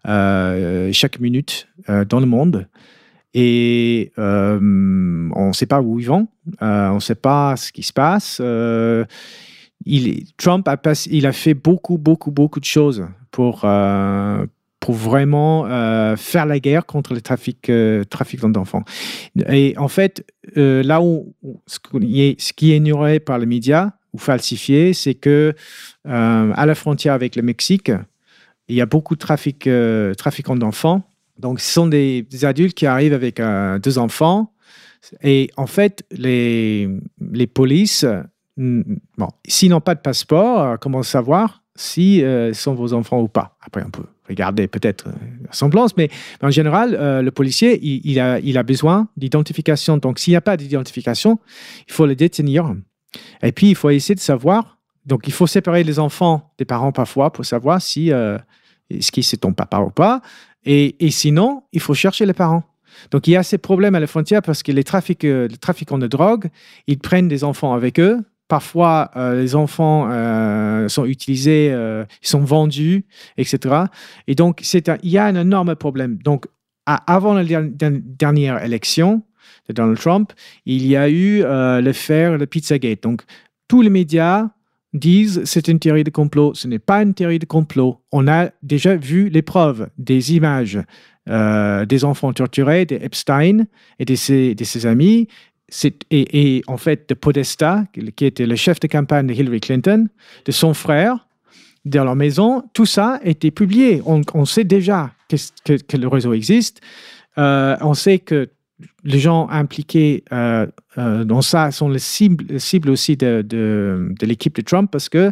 chaque minute euh, dans le monde. Et euh, on ne sait pas où ils vont, euh, on ne sait pas ce qui se passe. euh, Trump a, fait beaucoup, beaucoup, beaucoup de choses pour, euh, vraiment euh, faire la guerre contre le trafic, euh, d'enfants. Et en fait, euh, là où ce qui est, ce qui est ignoré par les médias ou falsifié, c'est que euh, à la frontière avec le Mexique, il y a beaucoup de trafic, euh, trafiquants d'enfants. Donc, ce sont des, adultes qui arrivent avec euh, deux enfants. Et en fait, les, les polices, bon, s'ils n'ont pas de passeport, euh, comment savoir si euh, sont vos enfants ou pas? Après, on peut regarder peut-être la semblance, mais en général, le policier, il, a, il a besoin d'identification. Donc, s'il n'y a pas d'identification, il faut le détenir. Et puis, il faut essayer de savoir. Donc, il faut séparer les enfants des parents parfois pour savoir si est-ce que c'est ton papa ou pas? Et, sinon, il faut chercher les parents. Donc, il y a ces problèmes à la frontière parce que les, euh, trafiquants de drogue, ils prennent des enfants avec eux. Parfois, euh, les enfants euh, sont utilisés, euh, sont vendus, etc. Et donc, il y a un énorme problème. Donc, avant la der- der- dernière élection de Donald Trump, il y a eu euh, l'affaire de Pizzagate. Donc, tous les médias disent c'est une théorie de complot. Ce n'est pas une théorie de complot. On a déjà vu les preuves, des images euh, des enfants torturés, des Epstein et de ses, amis. Et, en fait, de Podesta, qui était le chef de campagne de Hillary Clinton, de son frère, dans leur maison, tout ça a été publié. On, sait déjà que le réseau existe. Euh, on sait que les gens impliqués euh, euh, dans ça sont les cibles, les cibles aussi de, l'équipe de Trump parce que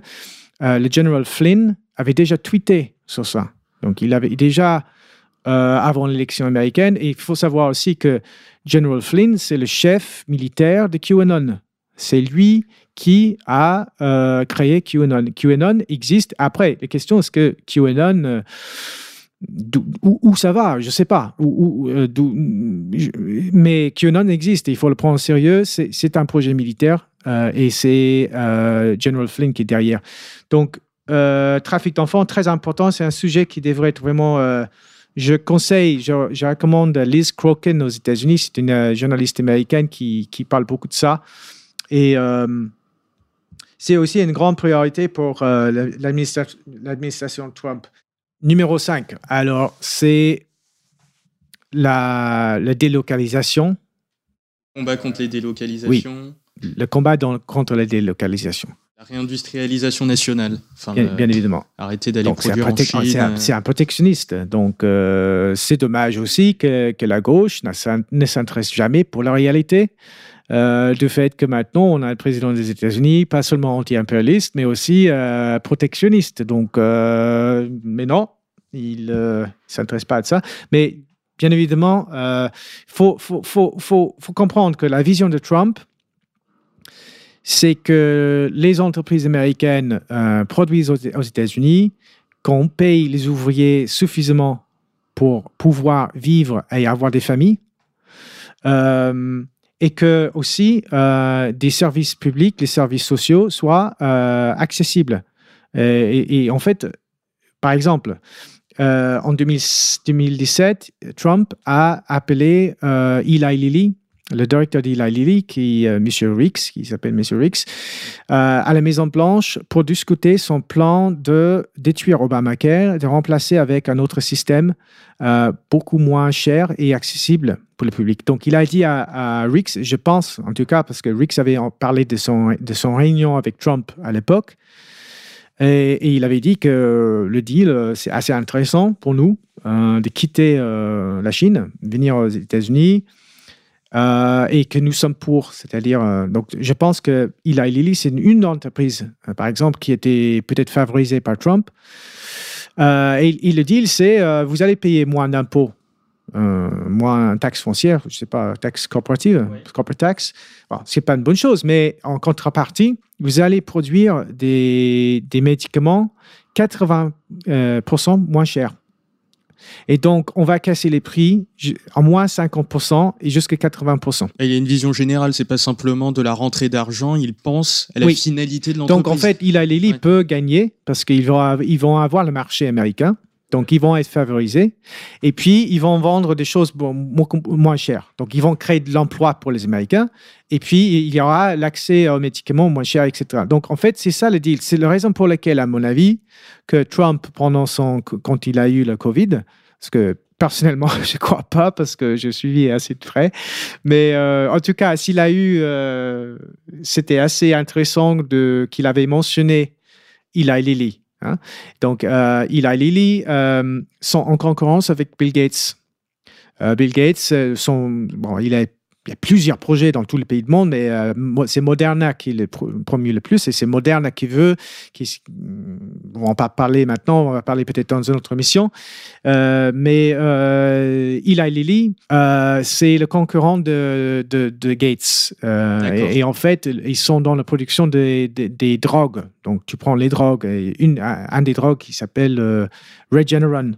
euh, le général Flynn avait déjà tweeté sur ça. Donc, il avait déjà, avant l'élection américaine, et il faut savoir aussi que General Flynn, c'est le chef militaire de QAnon. C'est lui qui a créé QAnon. QAnon existe. Après, la question est-ce que QAnon, où, ça va Je ne sais pas. Où- où, euh, mais QAnon existe. Il faut le prendre au sérieux. C'est un projet militaire euh, et c'est euh, General Flynn qui est derrière. Donc, euh, trafic d'enfants, très important. C'est un sujet qui devrait être vraiment. je conseille, je, recommande Liz Crokin aux États-Unis. C'est une journaliste américaine qui, parle beaucoup de ça. Et c'est aussi une grande priorité pour la- l'administra- l'administration Trump. Numéro 5, alors c'est la, la délocalisation, Combat contre les délocalisations, le combat dans- contre la délocalisation, la réindustrialisation nationale. Enfin, bien, bien évidemment. arrêter d'aller produire en Chine. c'est un- euh, un protectionniste. Donc, euh, c'est dommage aussi que, que la gauche ne s'intéresse jamais pour la réalité. Euh, du fait que maintenant, on a le président des États-Unis, pas seulement anti-impérialiste, mais aussi euh, protectionniste. Donc, euh, mais non, il ne s'intéresse pas à ça. Mais bien évidemment, il faut, faut, faut, faut, comprendre que la vision de Trump, c'est que les entreprises américaines produisent aux, États-Unis, qu'on paye les ouvriers suffisamment pour pouvoir vivre et avoir des familles, et que aussi euh, des services publics, les services sociaux soient euh, accessibles. Et, et- en fait, par exemple, euh, en 2000 2017, Trump a appelé euh, Eli Lilly, le directeur d'Eli Lilly, qui est M. Ricks, qui s'appelle M. Ricks, euh, à la Maison Blanche pour discuter son plan de détruire Obamacare, de remplacer avec un autre système euh, beaucoup moins cher et accessible pour le public. Donc, il a dit à, Ricks, je pense, en tout cas, parce que Ricks avait parlé de son, de son réunion avec Trump à l'époque, et, et il avait dit que le deal, euh, c'est assez intéressant pour nous euh, de quitter euh, la Chine, venir aux États-Unis, euh, et que nous sommes pour. C'est-à-dire, euh, donc, je pense que Eli Lilly, c'est une, une entreprise, euh, par exemple, qui était peut-être favorisée par Trump. Et, le deal, c'est vous allez payer moins d'impôts, moins taxes foncières, je sais pas, taxes corporatives, corporate tax. Bon, c'est pas une bonne chose, mais en contrepartie, vous allez produire des, des médicaments 80% euh, pourcent moins chers. Et donc, on va casser les prix en moins 50% et jusqu'à 80%. Et il y a une vision générale, c'est pas simplement de la rentrée d'argent, il pense à la Oui. finalité de l'entreprise. Donc, en fait, Eli Lilly Ouais. peut gagner parce qu'ils vont, av- ils vont avoir le marché américain. Donc, ils vont être favorisés. Et puis, ils vont vendre des choses moins chères. Donc, ils vont créer de l'emploi pour les Américains. Et puis, il y aura l'accès aux médicaments moins chers, etc. Donc, en fait, c'est ça le deal. C'est la raison pour laquelle, à mon avis, que Trump, pendant son, quand il a eu le Covid, parce que personnellement, je ne crois pas parce que je suis assez de près. Mais euh, en tout cas, s'il a eu, euh, c'était assez intéressant qu'il avait mentionné Eli Lilly. Hein? Donc, euh, Eli Lilly euh, sont en concurrence avec Bill Gates. Euh, Bill Gates, euh, son, bon, il a a plusieurs projets dans tout le pays du monde, mais c'est Moderna qui le pr- promu le plus, et c'est Moderna qui veut, on va pas parler maintenant, on va parler peut-être dans une autre mission, euh, mais euh, Eli Lilly, euh, c'est le concurrent de, de, de Gates. Euh, et, et en fait, ils sont dans la production des, des, des drogues. Donc, tu prends les drogues, et une, un, des drogues qui s'appelle Regeneron.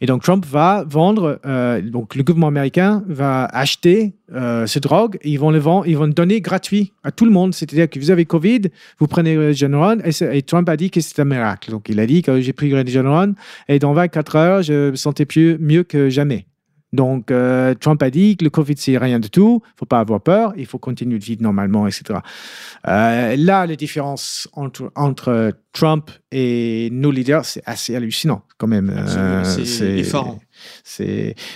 Et donc Trump va vendre, euh, donc le gouvernement américain va acheter euh, ce drogue, et ils vont le vendre, ils vont le donner gratuit à tout le monde. C'est-à-dire que vous avez Covid, vous prenez Regeneron, et, et Trump a dit que c'est un miracle. Donc il a dit que j'ai pris Regeneron, et dans 24 heures, je me sentais mieux que jamais. Donc euh, Trump a dit que le Covid, c'est rien du tout, il faut pas avoir peur, il faut continuer de vivre normalement, etc. Euh, là, les différences entre, entre Trump et nos leaders, c'est assez hallucinant quand même. Euh, c'est effarant.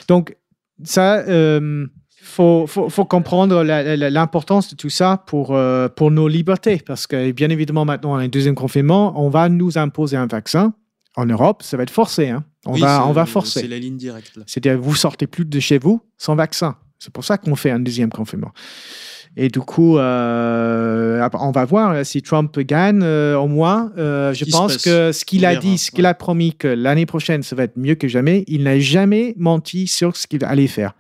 donc ça. euh, faut, faut, faut comprendre la- la- l'importance de tout ça pour, pour nos libertés. Parce que, bien évidemment, maintenant, on a un deuxième confinement, on va nous imposer un vaccin. En Europe, ça va être forcé. hein. On, Oui, va, c'est- on va C'est forcer. la ligne directe. C'est-à-dire, vous sortez plus de chez vous sans vaccin. C'est pour ça qu'on fait un deuxième confinement. Et du coup, euh, on va voir si Trump gagne. euh, au moins, euh, je pense que ce qu'il a dit, ce qu'il a promis que l'année prochaine, ça va être mieux que jamais, il n'a jamais menti sur ce qu'il allait faire.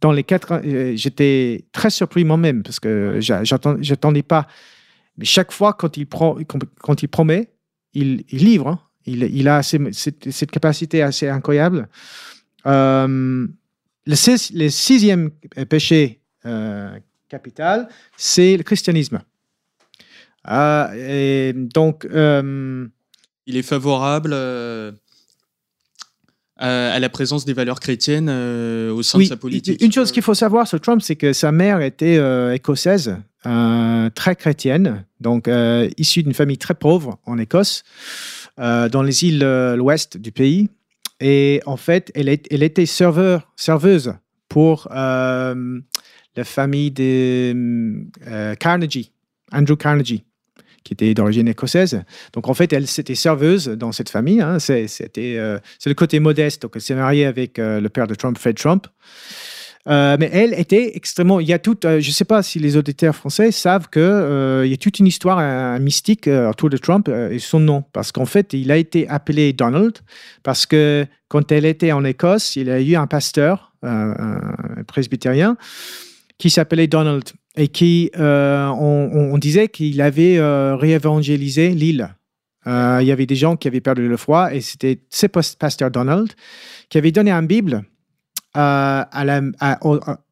Dans les quatre, euh, j'étais très surpris moi-même parce que j'a- j'attend- j'attendais pas. Mais chaque fois, quand il, prend, quand il promet, il, il livre. hein. Il, il a assez- cette, cette capacité assez incroyable. Euh, le, six- le sixième péché euh, capital, c'est le christianisme. Ah, et donc, euh, Il est favorable euh, à, à la présence des valeurs chrétiennes euh, au sein oui, de sa politique. une chose qu'il faut savoir sur Trump, c'est que sa mère était euh, écossaise, euh, très chrétienne, donc euh, issue d'une famille très pauvre en Écosse, euh, dans les îles euh, l'ouest du pays. Et en fait, elle, était serveur, serveuse pour euh, la famille de euh, Carnegie, Andrew Carnegie, qui était d'origine écossaise. Donc en fait, elle c'était serveuse dans cette famille. hein. C'était, euh, c'est le côté modeste. Donc elle s'est mariée avec euh, le père de Trump, Fred Trump. Euh, mais elle était extrêmement. Il y a tout. euh, je ne sais pas si les auditeurs français savent que euh, y a toute une histoire mystique autour de Trump et son nom, parce qu'en fait, il a été appelé Donald parce que quand elle était en Écosse, il a eu un pasteur, un presbytérien, qui s'appelait Donald et qui, on, disait qu'il avait réévangélisé l'île. Il y avait des gens qui avaient perdu le foi et c'était ce pas- pasteur Donald qui avait donné une Bible à, à la, à-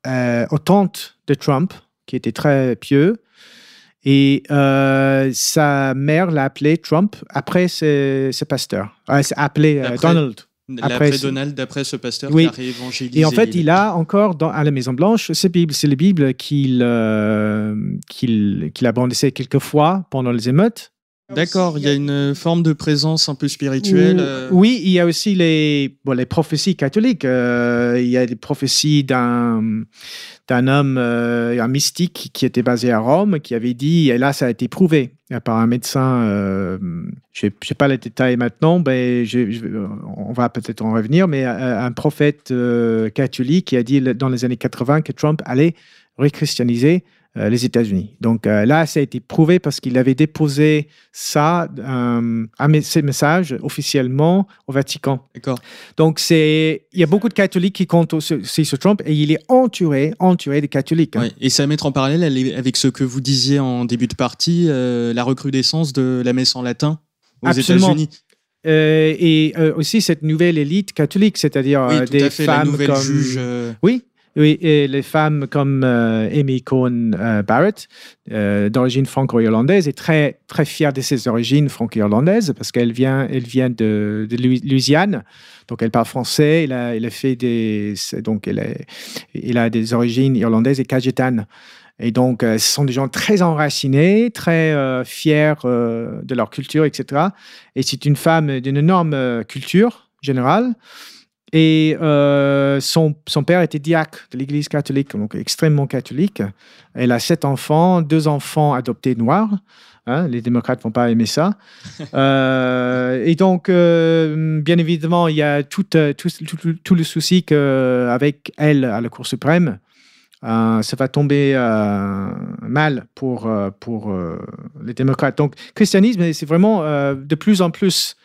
à- aux tantes de Trump, qui était très pieux. Et euh, sa mère l'a appelé Trump après ce, ce pasteur. Euh, appelé euh, Donald. Après Donald, d'après ce pasteur Oui. qui a réévangélisé. Et en fait, il a encore dans, à la Maison Blanche cette Bible. C'est la Bible qu'il euh, qu'il qu'il a quelques fois pendant les émeutes. D'accord, il y a une forme de présence un peu spirituelle. Euh, Oui, il y a aussi les, prophéties catholiques. Euh, il y a des prophéties d'un homme, euh, un mystique qui était basé à Rome, qui avait dit, et là ça a été prouvé par un médecin, je n'ai pas les détails maintenant, mais on va peut-être en revenir, mais un prophète catholique qui a dit dans les années 80 que Trump allait réchristianiser euh, les États-Unis. Donc euh, là, ça a été prouvé parce qu'il avait déposé ça, euh, ces messages officiellement au Vatican. D'accord. Donc c'est, il y a beaucoup de catholiques qui comptent aussi sur Trump et il est entouré, entouré des catholiques. hein. Ouais. Et c'est à mettre en parallèle avec ce que vous disiez en début de partie, euh, la recrudescence de la messe en latin aux. États-Unis. Euh, et euh, aussi cette nouvelle élite catholique, c'est-à-dire Oui, des à fait, la femmes nouvelle comme juge. euh, Oui, oui, et les femmes comme euh, Amy Cohen euh, Barrett, euh, d'origine franco-irlandaise, est très, très fière de ses origines franco-irlandaises parce qu'elle vient, elle vient de, de Louis- Louisiane. Donc, elle parle français. Elle a, elle fait des, donc, elle a, des origines irlandaises et cajetanes. Et donc, ce sont des gens très enracinés, très fiers de leur culture, etc. Et c'est une femme d'une énorme culture générale. Et euh, son, son père était diacre de l'Église catholique, donc extrêmement catholique. Elle a sept enfants, deux enfants adoptés noirs. Hein, les démocrates vont pas aimer ça. Euh, et donc, euh, bien évidemment, il y a tout, tout, tout- tout le souci qu'avec elle à la Cour suprême, ça va tomber mal pour, pour les démocrates. Donc, christianisme, c'est vraiment de plus en plus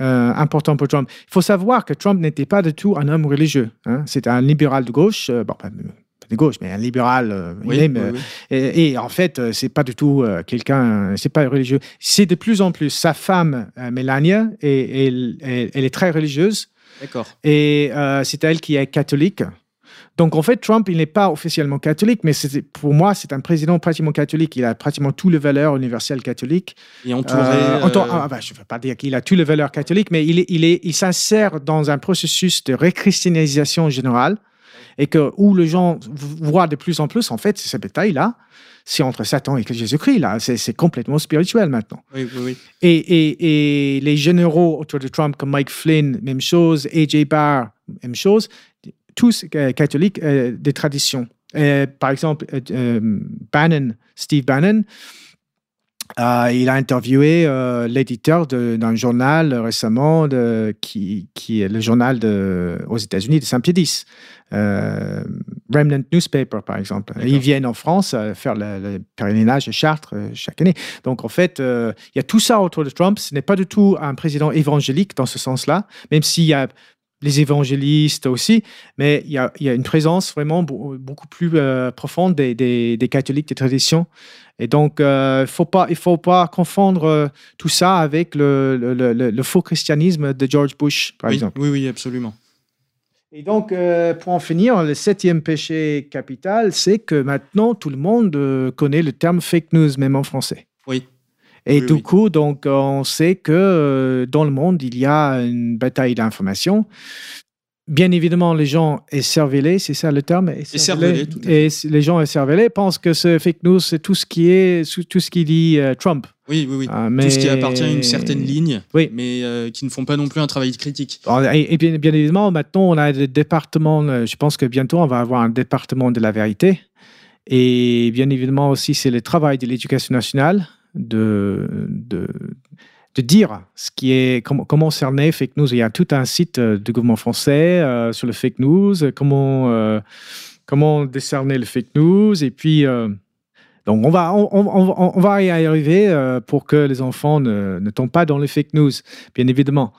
euh, important pour Trump. Il faut savoir que Trump n'était pas du tout un homme religieux. Hein. C'était un libéral de gauche, euh, bon, pas de gauche, mais un libéral. euh, oui, même, oui, oui. et, et en fait, c'est pas du tout quelqu'un, c'est pas religieux. C'est de plus en plus. Sa femme, Melania, et, elle, elle- elle est très religieuse D'accord. et c'est elle qui est catholique. Donc en fait, Trump, il n'est pas officiellement catholique, mais pour moi, c'est un président pratiquement catholique. Il a pratiquement toutes les valeurs universelles catholiques. Et entouré. Euh, euh, ah, bah, je ne veux pas dire qu'il a toutes les valeurs catholiques, mais il, est, il, est, il s'insère dans un processus de réchristianisation générale et que où les gens voient de plus en plus, en fait, cette bataille-là, c'est entre Satan et Jésus-Christ. Là, c'est, c'est complètement spirituel maintenant. oui, oui, oui. Et, et, et les généraux autour de Trump, comme Mike Flynn, même chose, AJ Barr, même chose, tous catholiques euh, des traditions. Par exemple, euh, euh, Bannon, Steve Bannon, Euh, il a interviewé euh, l'éditeur d'un journal récemment, de, qui, qui est le journal de, aux États-Unis de Saint-Pédis, euh, Remnant Newspaper par exemple. Ils viennent en France faire le, le pèlerinage à Chartres chaque année. Donc en fait, il y a tout ça autour de Trump. Ce n'est pas du tout un président évangélique dans ce sens-là, même s'il y a les évangélistes aussi, mais il y a, il y a une présence vraiment beau- beaucoup plus euh, profonde des, des, des catholiques, des traditions. Et donc, euh, faut pas, il ne faut pas confondre euh, tout ça avec le, le, le- le faux christianisme de George Bush, par oui, exemple. oui, oui, absolument. Et donc, pour en finir, le septième péché capital, c'est que maintenant, tout le monde connaît le terme fake news, même en français. Et Oui, du oui. coup, donc, on sait que euh, dans le monde, il y a une bataille d'information. Bien évidemment, les gens écervelés, c'est ça le terme? Écervelés, tout à fait. Et les gens écervelés pensent que ce fake news, c'est tout ce qui est, tout ce qui dit euh, Trump. Oui, oui, oui. Ah, Tout ce qui appartient à une certaine ligne, Oui. mais euh, qui ne font pas non plus un travail critique. Alors, Et, et bien, bien évidemment, maintenant, on a des départements. euh, Je pense que bientôt, on va avoir un département de la vérité. Et bien évidemment aussi, c'est le travail de l'éducation nationale de, de, de dire ce qui est, comment, comment cerner fake news. Il y a tout un site euh, du gouvernement français euh, sur le fake news, euh, comment, comment décerner le fake news. Et puis, donc on va, on, va y arriver pour que les enfants ne, tombent pas dans les fake news, bien évidemment.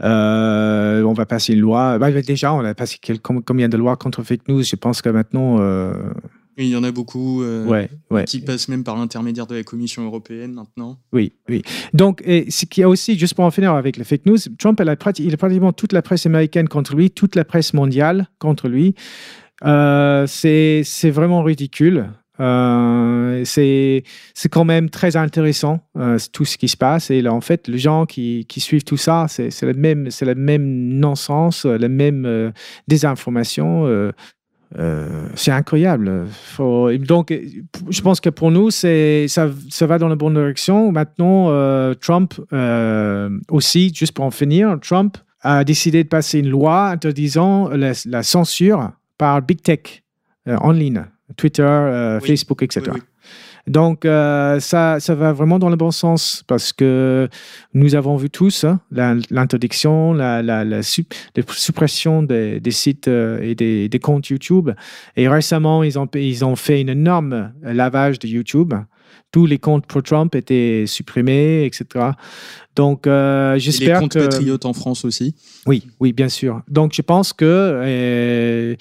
On va passer une loi. Bah, déjà, on a passé combien de lois contre fake news? Je pense que maintenant, il y en a beaucoup euh, ouais, ouais. qui passent même par l'intermédiaire de la Commission européenne maintenant. Oui, oui. Donc, et ce qu'il y a aussi, juste pour en finir avec les fake news, Trump, elle a il a pratiquement toute la presse américaine contre lui, toute la presse mondiale contre lui. Euh, c'est vraiment ridicule. Euh, c'est quand même très intéressant euh, tout ce qui se passe et là en fait les gens qui, qui suivent tout ça c'est le même c'est le même non-sens la même euh, désinformation euh, c'est incroyable. Faut- donc, je pense que pour nous, c'est ça, ça va dans la bonne direction. Maintenant, euh, Trump euh, aussi, juste pour en finir, Trump a décidé de passer une loi interdisant la, la censure par Big Tech en ligne, Twitter, Oui. Facebook, etc. Oui, oui. Donc, euh, ça, ça va vraiment dans le bon sens parce que nous avons vu tous hein, l'interdiction, la, la, la sup- la suppression des, des sites euh, et des, des comptes YouTube. Et récemment, ils ont, ils ont fait une énorme lavage de YouTube. Tous les comptes pro-Trump étaient supprimés, etc. Donc, euh, Et les j'espère comptes que... patriotes en France aussi. Oui, oui, bien sûr. Donc, je pense que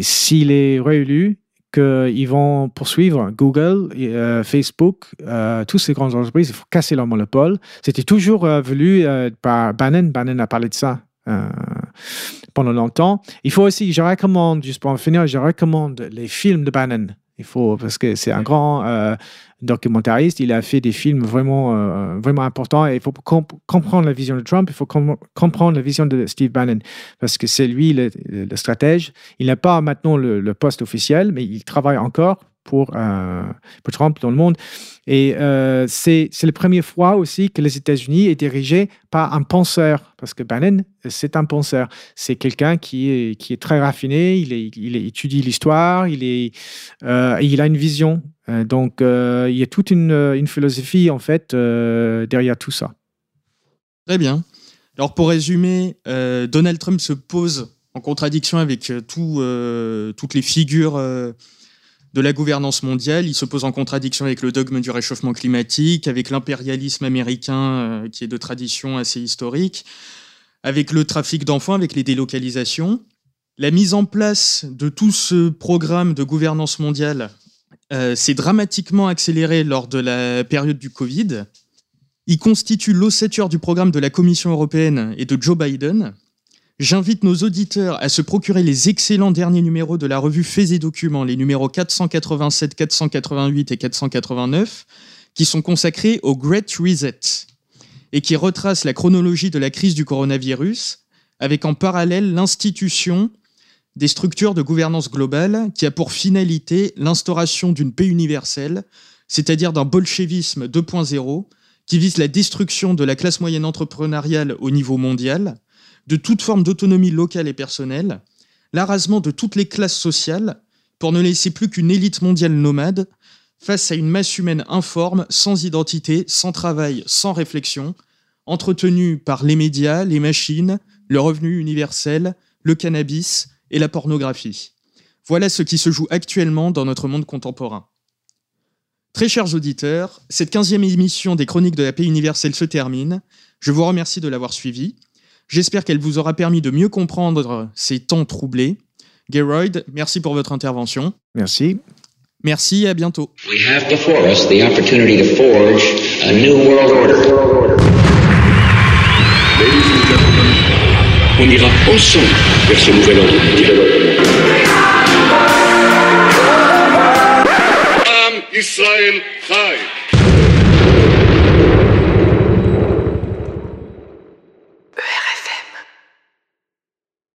s'il est réélu, qu'ils vont poursuivre Google, euh, Facebook, euh, toutes ces grandes entreprises, il faut casser leur monopole. C'était toujours euh, voulu euh, par Bannon. Bannon a parlé de ça pendant longtemps. Il faut aussi, je recommande, juste pour en finir, je recommande les films de Bannon. Il faut, parce que c'est un grand documentariste, il a fait des films vraiment, euh, vraiment importants et il faut comp- comprendre la vision de Trump, il faut com- comprendre la vision de Steve Bannon parce que c'est lui le, stratège. Il n'a pas maintenant le poste officiel, mais il travaille encore pour, euh, pour Trump dans le monde. Et euh, c'est la première fois aussi que les États-Unis est dirigé par un penseur, parce que Bannon, c'est un penseur. C'est quelqu'un qui est, qui est très raffiné, il, est, il étudie l'histoire, il, euh, il a une vision. Euh, donc, il y a toute une, une philosophie, en fait, derrière tout ça. Très bien. Alors pour résumer, Donald Trump se pose en contradiction avec tout, toutes les figures de la gouvernance mondiale. Il se pose en contradiction avec le dogme du réchauffement climatique, avec l'impérialisme américain euh, qui est de tradition assez historique, avec le trafic d'enfants, avec les délocalisations. La mise en place de tout ce programme de gouvernance mondiale euh, s'est dramatiquement accélérée lors de la période du Covid. Il constitue l'ossature du programme de la Commission européenne et de Joe Biden. J'invite nos auditeurs à se procurer les excellents derniers numéros de la revue Faits et Documents, les numéros 487, 488 et 489, qui sont consacrés au Great Reset et qui retracent la chronologie de la crise du coronavirus, avec en parallèle l'institution des structures de gouvernance globale qui a pour finalité l'instauration d'une paix universelle, c'est-à-dire d'un bolchevisme 2.0 qui vise la destruction de la classe moyenne entrepreneuriale au niveau mondial, de toute forme d'autonomie locale et personnelle, l'arasement de toutes les classes sociales pour ne laisser plus qu'une élite mondiale nomade, face à une masse humaine informe, sans identité, sans travail, sans réflexion, entretenue par les médias, les machines, le revenu universel, le cannabis et la pornographie. Voilà ce qui se joue actuellement dans notre monde contemporain. Très chers auditeurs, cette 15e émission des Chroniques de la paix universelle se termine. Je vous remercie de l'avoir suivie. J'espère qu'elle vous aura permis de mieux comprendre ces temps troublés. Geroyd, merci pour votre intervention. Merci. Merci et à bientôt. We have before us the opportunity to forge a new world order. On ira ensemble vers ce nouvel ordre. Am Israël Chai.